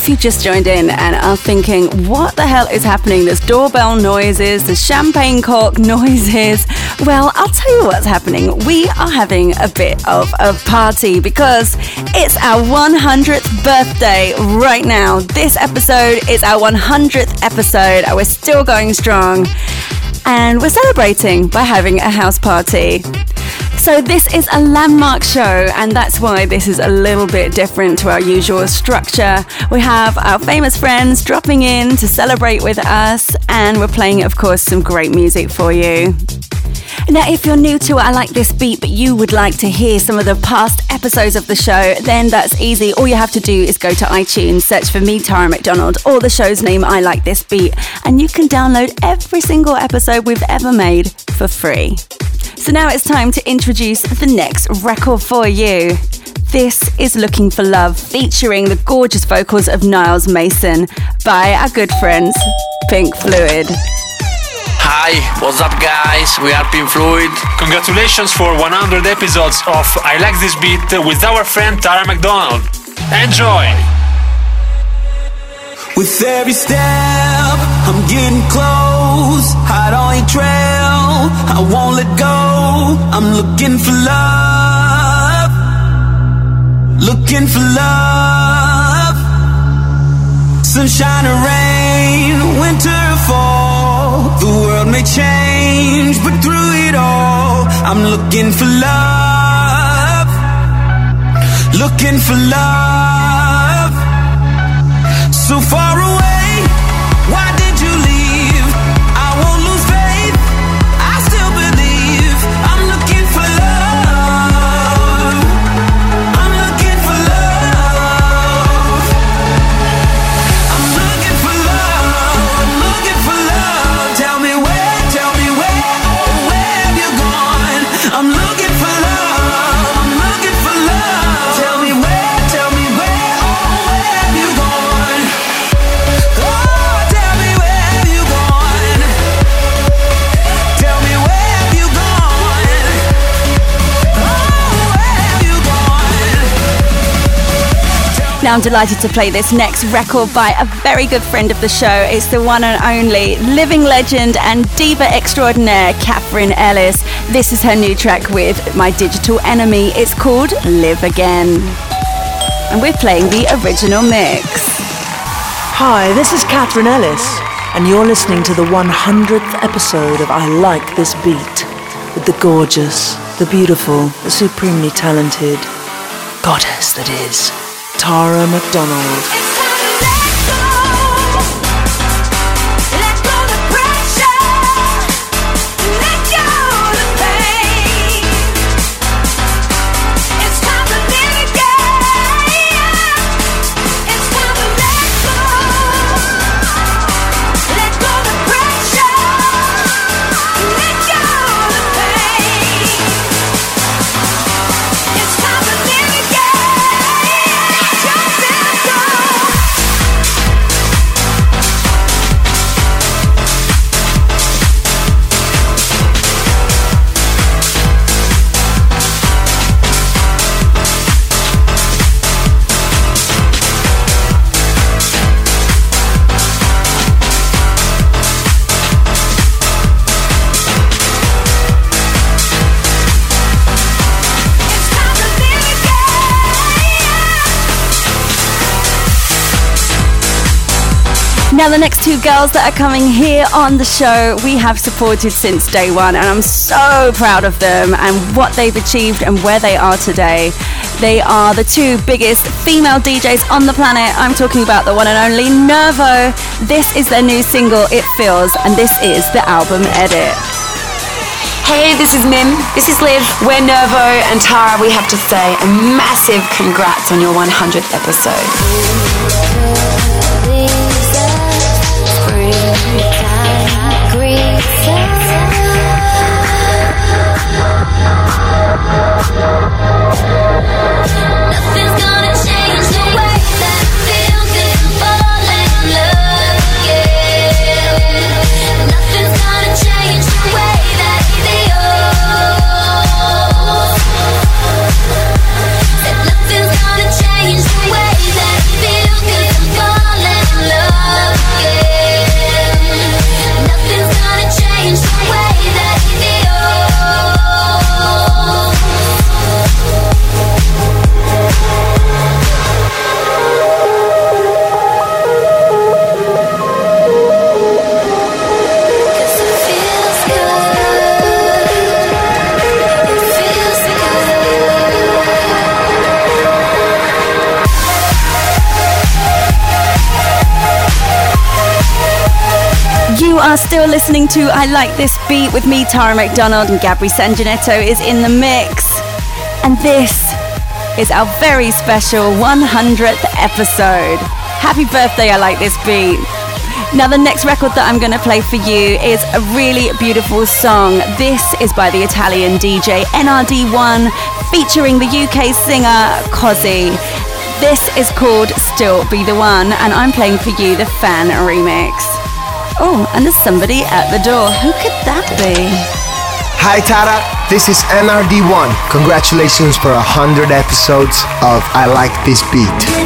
If you just joined in and are thinking, what the hell is happening? There's doorbell noises, there's champagne cork noises. Well, I'll tell you what's happening. We are having a bit of a party because it's our 100th birthday right now. This episode is our 100th episode, and we're still going strong. And we're celebrating by having a house party. So, this is a landmark show, and that's why this is a little bit different to our usual structure. We have our famous friends dropping in to celebrate with us, and we're playing, of course, some great music for you. Now, if you're new to I Like This Beat, but you would like to hear some of the past episodes of the show, then that's easy. All you have to do is go to iTunes, search for me, Tara McDonald, or the show's name, I Like This Beat, and you can download every single episode we've ever made for free. So now it's time to introduce the next record for you. This is Looking for Love, featuring the gorgeous vocals of Niles Mason by our good friends, Pink Fluid. Hi, what's up, guys? We are Pink Fluid. Congratulations for 100 episodes of I Like This Beat with our friend Tara McDonald. Enjoy! With every step, I'm getting close. Hide on your trail, I won't let go. I'm looking for love, looking for love. Sunshine or rain, winter or fall. The world may change, but through it all, I'm looking for love, looking for love. So far away, I'm delighted to play this next record by a very good friend of the show. It's the one and only living legend and diva extraordinaire, Katherine Ellis. This is her new track with My Digital Enemy. It's called Live Again. And we're playing the original mix. Hi, this is Katherine Ellis, and you're listening to the 100th episode of I Like This Beat with the gorgeous, the beautiful, the supremely talented goddess that is Tara McDonald. Now, the next two girls that are coming here on the show, we have supported since day one, and I'm so proud of them and what they've achieved and where they are today. They are the two biggest female DJs on the planet. I'm talking about the one and only Nervo. This is their new single, It Feels, and this is the album edit. Hey, this is Mim. This is Liv. We're Nervo and Tara. We have to say a massive congrats on your 100th episode. Are still listening to I Like This Beat with me, Tara McDonald, and Gabri Sanginetto is in the mix. And this is our very special 100th episode. Happy birthday, I Like This Beat. Now, the next record that I'm going to play for you is a really beautiful song. This is by the Italian DJ NRD1 featuring the UK singer Cozzy. This is called Still Be the One, and I'm playing for you the fan remix. Oh, and there's somebody at the door. Who could that be? Hi Tara, this is NRD1. Congratulations for a hundred episodes of I Like This Beat.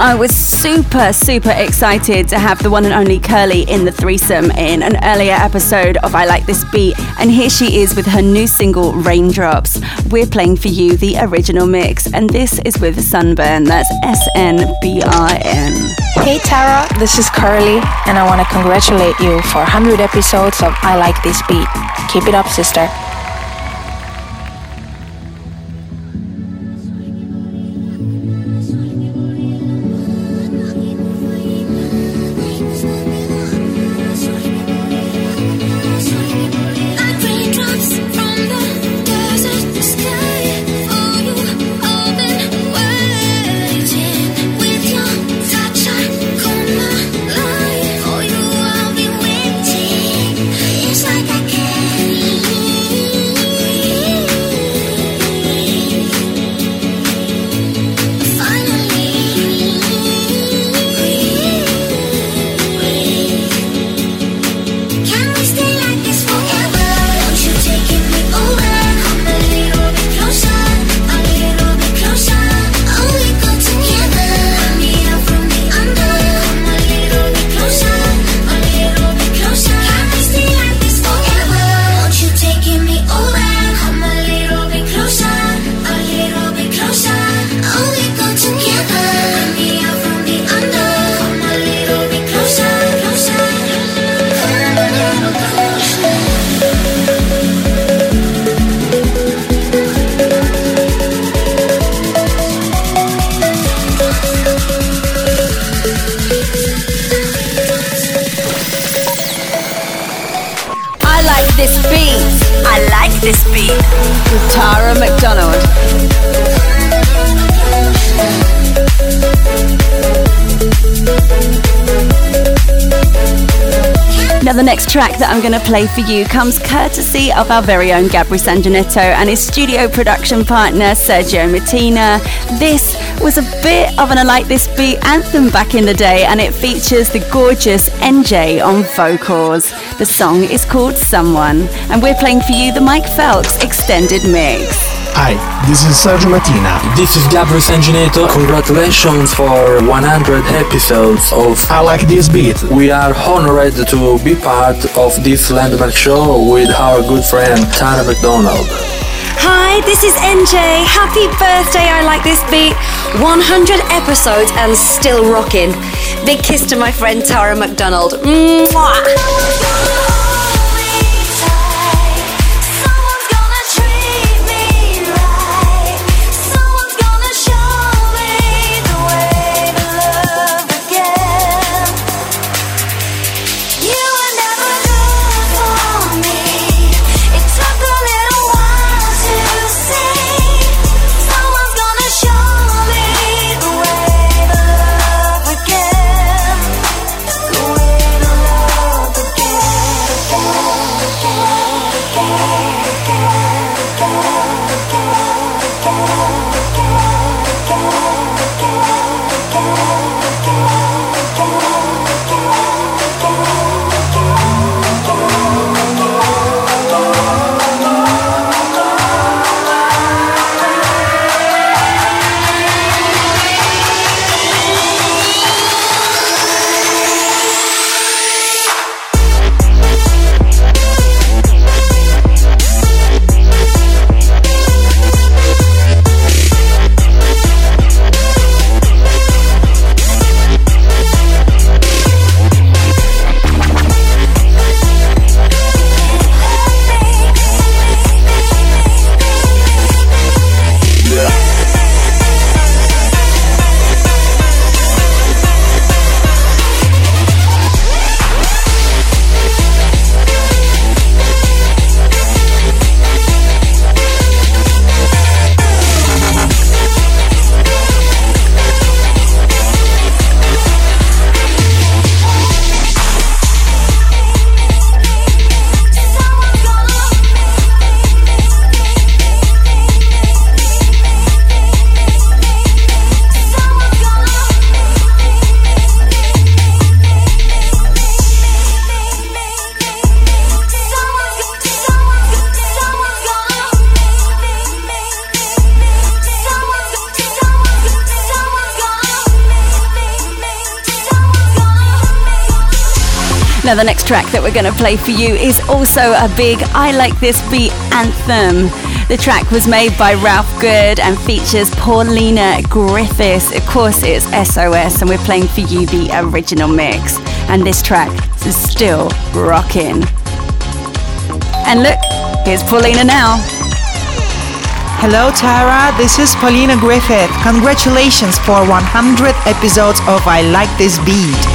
I was super, super excited to have the one and only Curly in the threesome in an earlier episode of I Like This Beat, and here she is with her new single, Raindrops. We're playing for you the original mix, and this is with Sunburn. That's S N B I N. Hey Tara, this is Curly, and I want to congratulate you for 100 episodes of I Like This Beat. Keep it up, sister. Now, the next track that I'm going to play for you comes courtesy of our very own Gabri Sanginetto and his studio production partner Sergio Mattina. This was a bit of an I Like This Beat anthem back in the day, and it features the gorgeous NJ on vocals. The song is called Someone, and we're playing for you the Mike Phelps extended mix. Hi, this is Sergio Mattina. This is Gabriel Sanginetto. Congratulations for 100 episodes of I Like This Beat. We are honored to be part of this landmark show with our good friend Tara McDonald. Hi, this is NJ. Happy birthday, I like this beat. 100 episodes and still rocking. Big kiss to my friend Tara McDonald. Mwah. Track that we're going to play for you is also a big I Like This Beat anthem. The track was made by Ralph Good and features Polina Griffiths. Of course, it's SOS, and we're playing for you the original mix. And this track is still rocking. And look, here's Polina now. Hello, Tara. This is Polina Griffith. Congratulations for 100 episodes of I Like This Beat.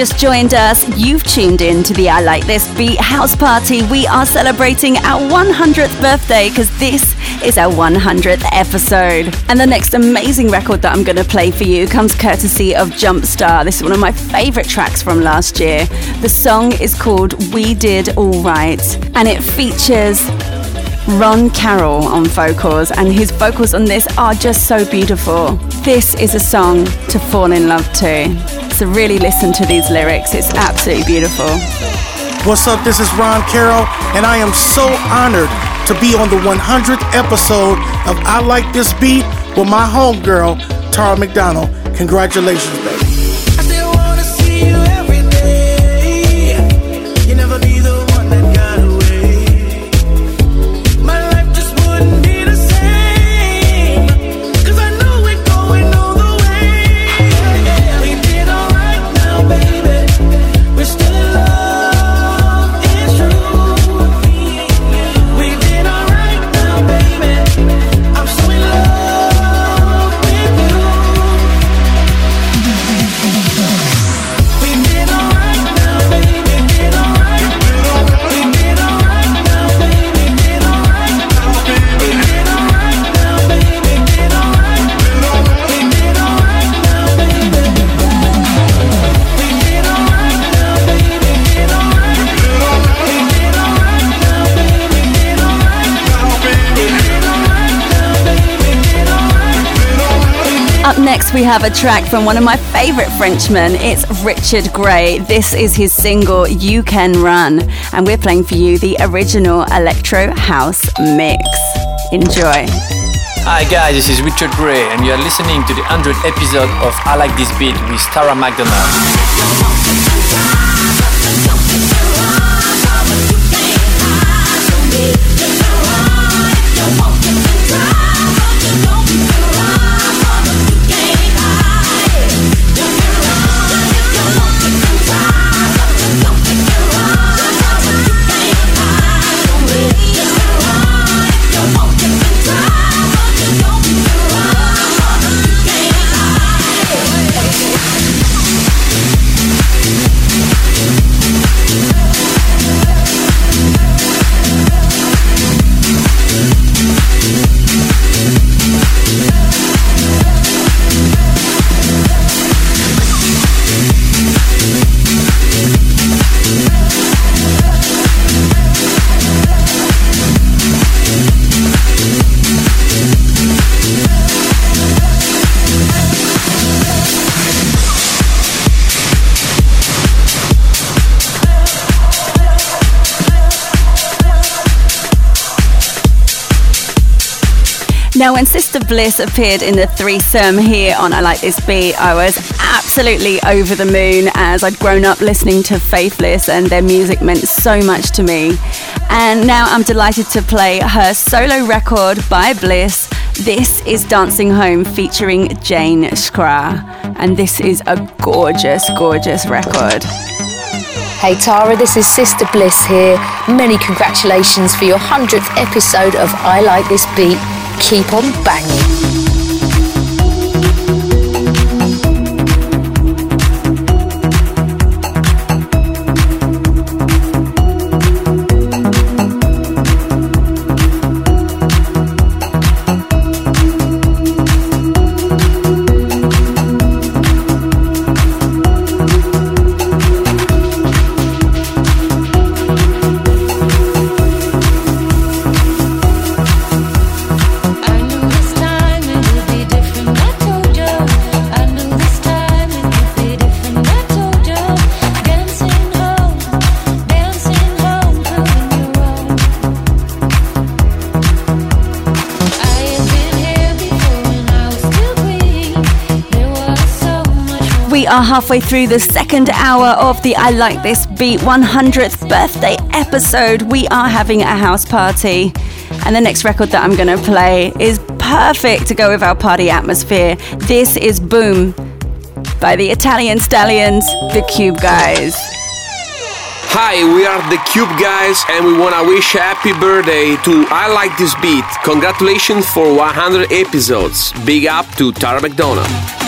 Just joined us, you've tuned in to the I Like This Beat House Party. We are celebrating our 100th birthday because this is our 100th episode. And the next amazing record that I'm going to play for you comes courtesy of Jumpstar. This is one of my favorite tracks from last year. The song is called We Did All Right and it features Ron Carroll on vocals, and his vocals on this are just so beautiful. This is a song to fall in love to. So, really listen to these lyrics, it's absolutely beautiful. What's up? This is Ron Carroll, and I am so honored to be on the 100th episode of I Like This Beat with my homegirl, Tara McDonald. Congratulations, baby. Next, we have a track from one of my favorite Frenchmen. It's Richard Grey. This is his single, You Can Run. And we're playing for you the original Electro House mix. Enjoy. Hi guys, this is Richard Grey, and you are listening to the 100th episode of I Like This Beat with Tara McDonald. Now, when Sister Bliss appeared in the threesome here on I Like This Beat, I was absolutely over the moon as I'd grown up listening to Faithless and their music meant so much to me. And now I'm delighted to play her solo record by Bliss, This is Dancing Home featuring Jane Skra, and this is a gorgeous, gorgeous record. Hey Tara, this is Sister Bliss here. Many congratulations for your 100th episode of I Like This Beat. Keep on banging. Are halfway through the second hour of the I Like This Beat 100th birthday episode. We are having a house party, and the next record that I'm going to play is perfect to go with our party atmosphere. This is Boom by the Italian Stallions, the Cube Guys. Hi, we are the Cube Guys and we wanna wish happy birthday to I Like This Beat. Congratulations for 100 episodes. Big up to Tara McDonald.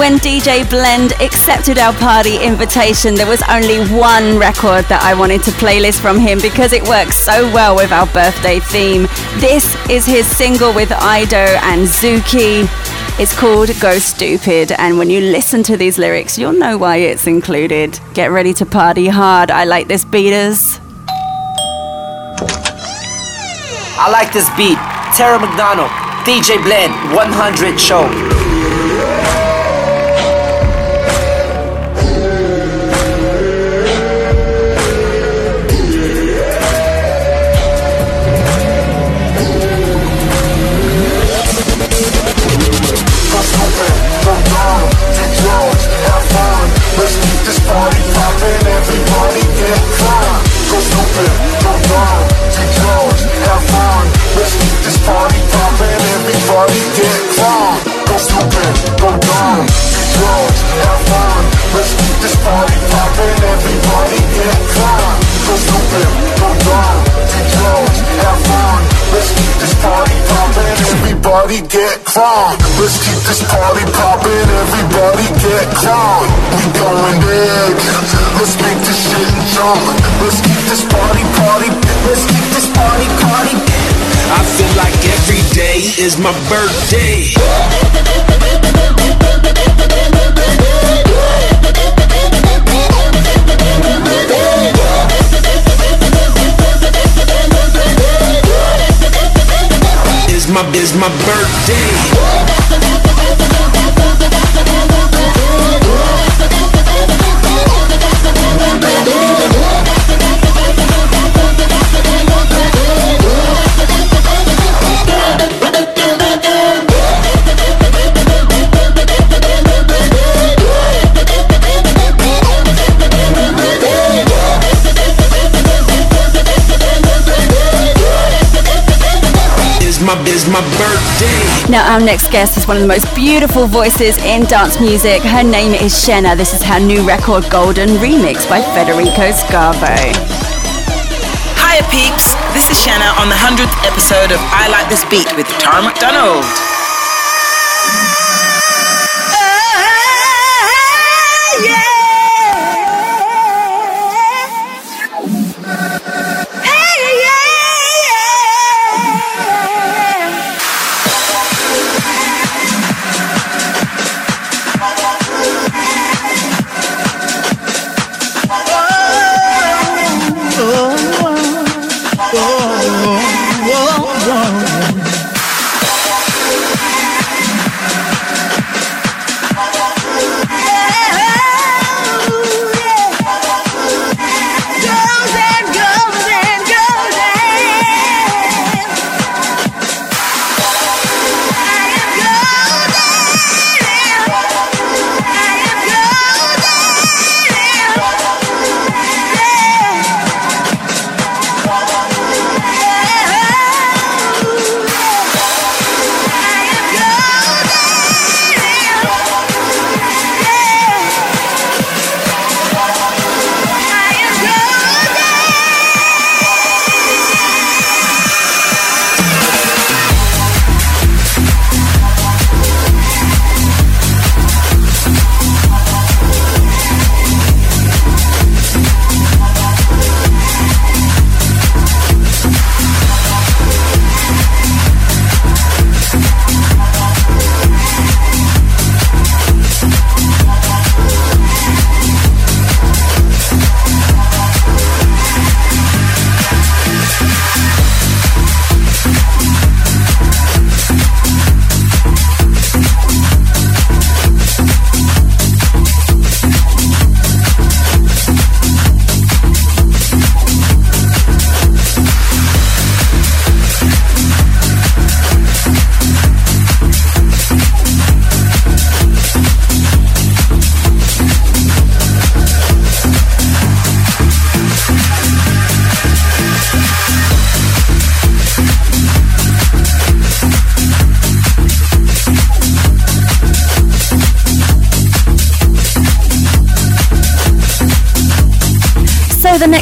When DJ Blend accepted our party invitation, there was only one record that I wanted to playlist from him because it works so well with our birthday theme. This is his single with Ido and Zuki. It's called Go Stupid, and when you listen to these lyrics, you'll know why it's included. Get ready to party hard. I like this beaters. I like this beat. Tara McDonald, DJ Blend, 100 show. Let's keep this party poppin', everybody get drunk. Go stupid, go dumb, drugs, have fun. Let's keep this party poppin', everybody get drunk. Go stupid, go dumb, drugs, have fun. Let's keep this party poppin', everybody get. Let's keep this party poppin', everybody get. We going big, let's make this shit jump. Let's keep this party party, let's keep this party party. I feel like every day is my birthday. Is my is my birthday. Now, our next guest is one of the most beautiful voices in dance music. Her name is Shenna. This is her new record, Golden, Remix by Federico Scavo. Hiya peeps, this is Shanna on the 100th episode of I Like This Beat with Tara McDonald.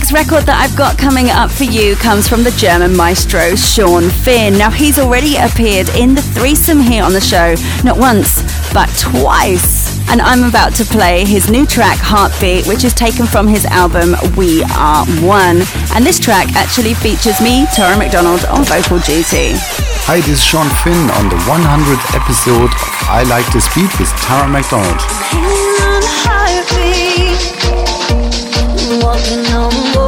Next record that I've got coming up for you comes from the German maestro Sean Finn. Now he's already appeared in the threesome here on the show, not once, but twice. And I'm about to play his new track Heartbeat, which is taken from his album We Are One. And this track actually features me, Tara McDonald, on vocal duty. Hi, this is Sean Finn on the 100th episode of I Like This Beat with Tara McDonald. Walking on water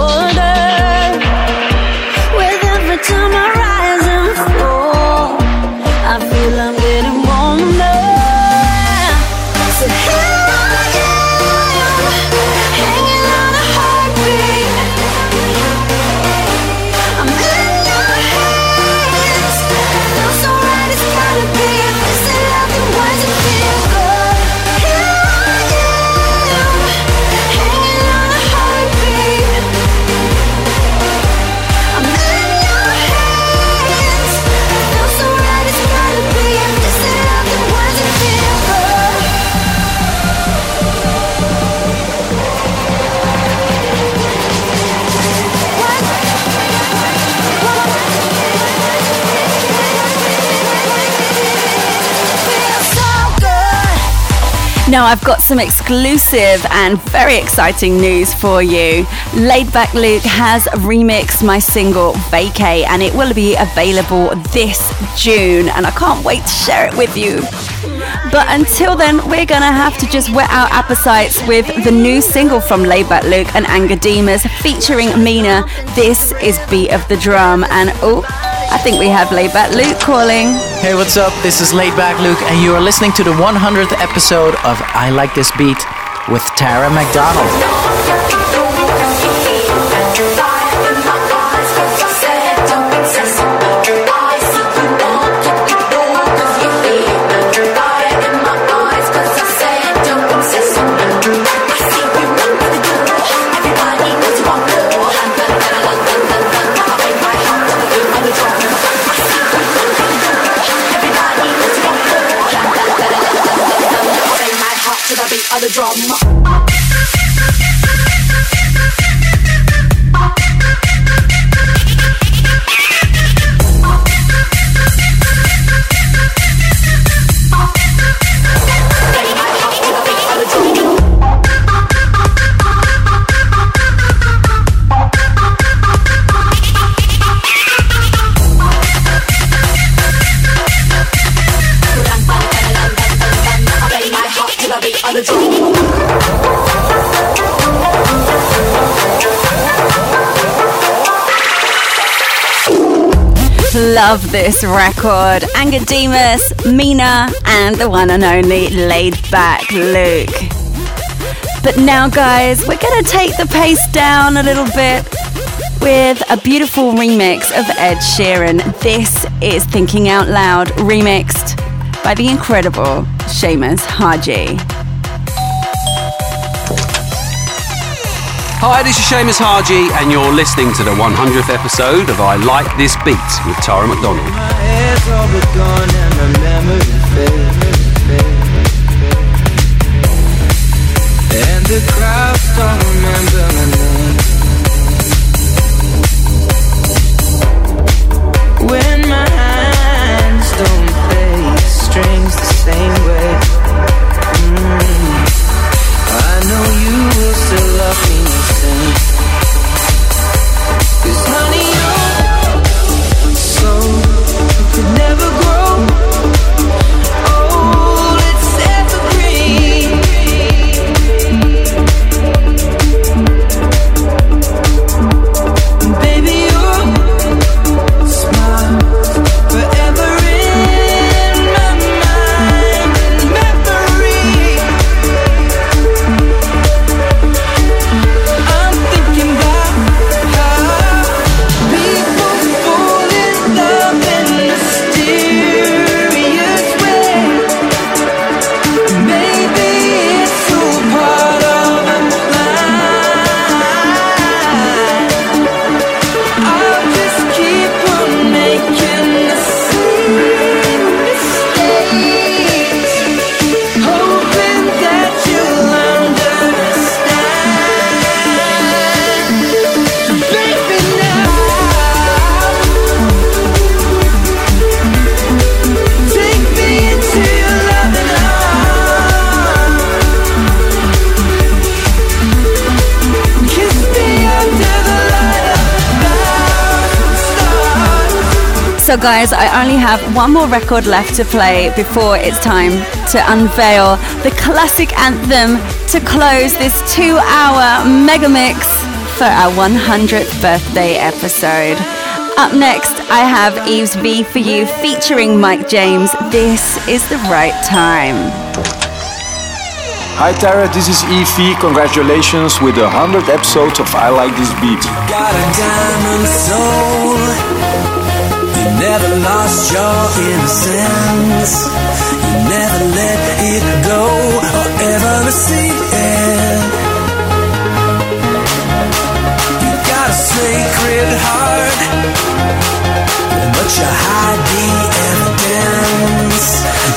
Now, I've got some exclusive and very exciting news for you. Laid Back Luke has remixed my single Vacay and it will be available this June. And I can't wait to share it with you. But until then, we're gonna have to just whet our appetites with the new single from Laidback Luke and Angga Dimas featuring Mina. This is Beat of the Drum, and oh, I think we have Laidback Luke calling. Hey, what's up? This is Laidback Luke, and you are listening to the 100th episode of I Like This Beat with Tara McDonald. Love this record. Angga Dimas, Mina, and the one and only Laid Back Luke. But now, guys, we're going to take the pace down a little bit with a beautiful remix of Ed Sheeran. This is Thinking Out Loud, remixed by the incredible Seamus Haji. Hi, this is Seamus Haji, and you're listening to the 100th episode of I Like This Beat with Tara McDonald. And the crowds don't remember my name. When my hands don't play strings the same way. Mm. I know you will still love me 'Cause honey, you're so you could never So, guys, I only have one more record left to play before it's time to unveil the classic anthem to close this two hour mega mix for our 100th birthday episode. Up next, I have Eve's V for you featuring Mike James. This is the right time. Hi Tara, this is Evie. Congratulations with the 100th episode of I Like This Beat. Never lost your innocence. You never let it go or ever receive it. You got a sacred heart, but you hide the evidence.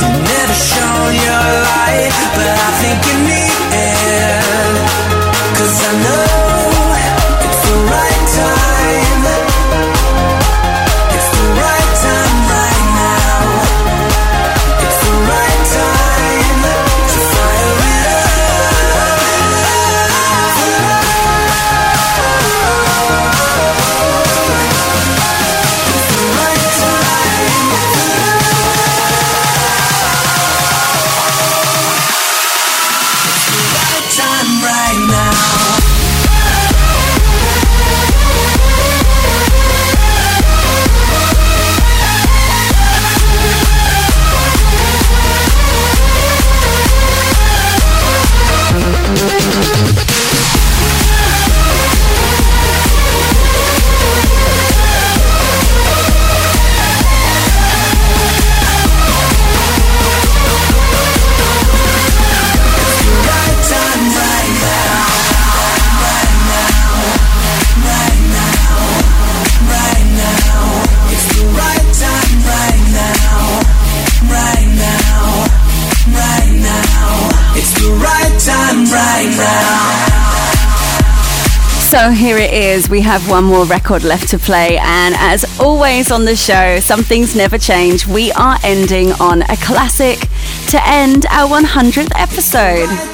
You never shown your light, but I think you need it. So here it is. We have one more record left to play. And as always on the show, some things never change. We are ending on a classic to end our 100th episode.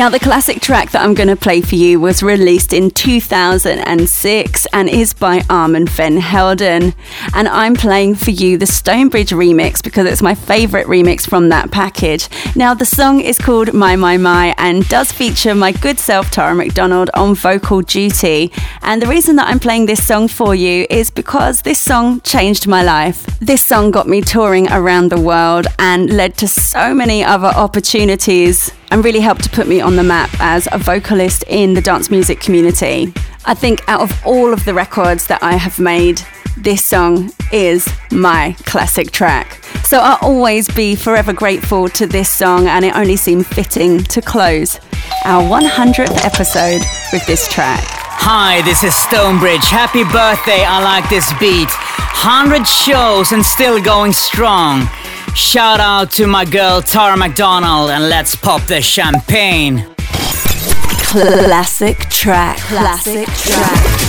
Now, the classic track that I'm going to play for you was released in 2006 and is by Armand Van Helden. And I'm playing for you the Stonebridge remix because it's my favourite remix from that package. Now, the song is called My My My and does feature my good self, Tara McDonald, on vocal duty. And the reason that I'm playing this song for you is because this song changed my life. This song got me touring around the world and led to so many other opportunities and really helped to put me on the map as a vocalist in the dance music community. I think out of all of the records that I have made, this song is my classic track. So I'll always be forever grateful to this song, and it only seemed fitting to close our 100th episode with this track. Hi, this is Stonebridge. Happy birthday, I like this beat. 100 shows and still going strong. Shout out to my girl Tara McDonald and let's pop the champagne. Classic track. Classic track.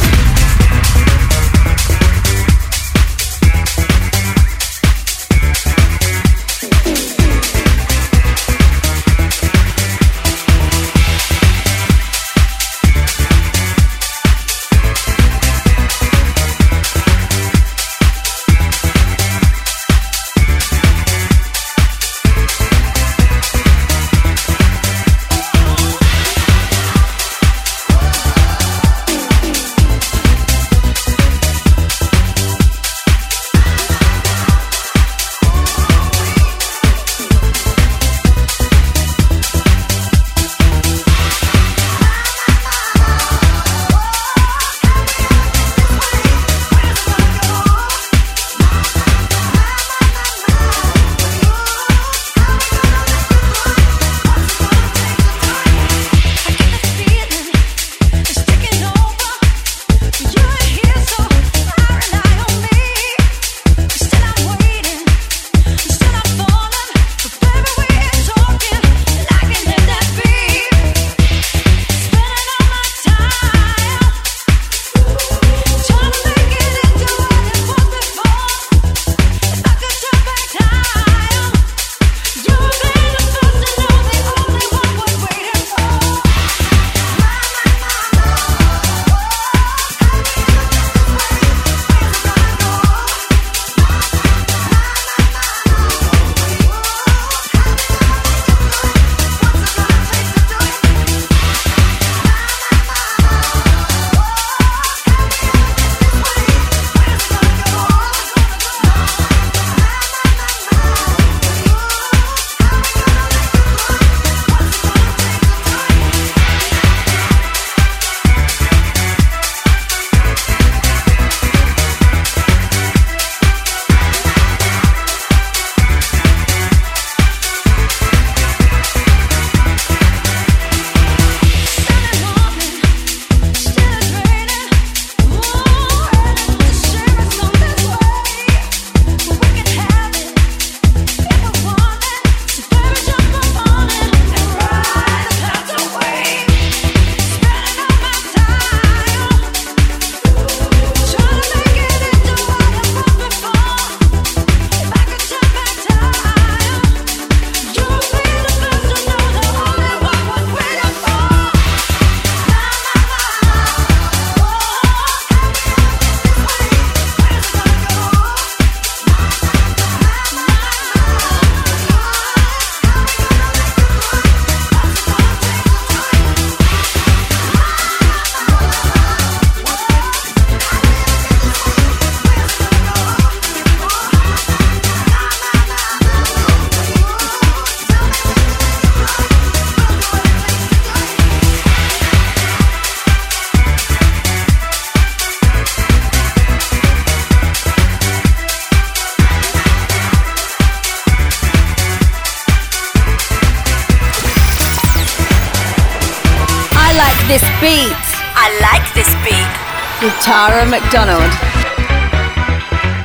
McDonald.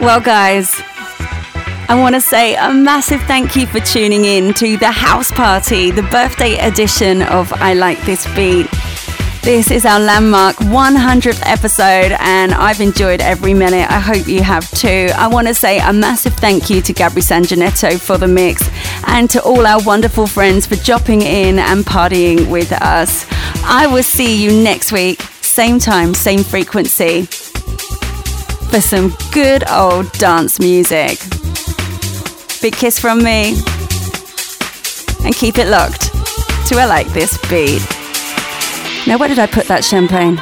Well, guys, I want to say a massive thank you for tuning in to the house party, the birthday edition of I Like This Beat. This is our landmark 100th episode, and I've enjoyed every minute. I hope you have too. I want to say a massive thank you to Gabri Sanginetto for the mix and to all our wonderful friends for dropping in and partying with us. I will see you next week, same time, same frequency, for some good old dance music. Big kiss from me, and keep it locked to I Like This Beat. Now, where did I put that champagne?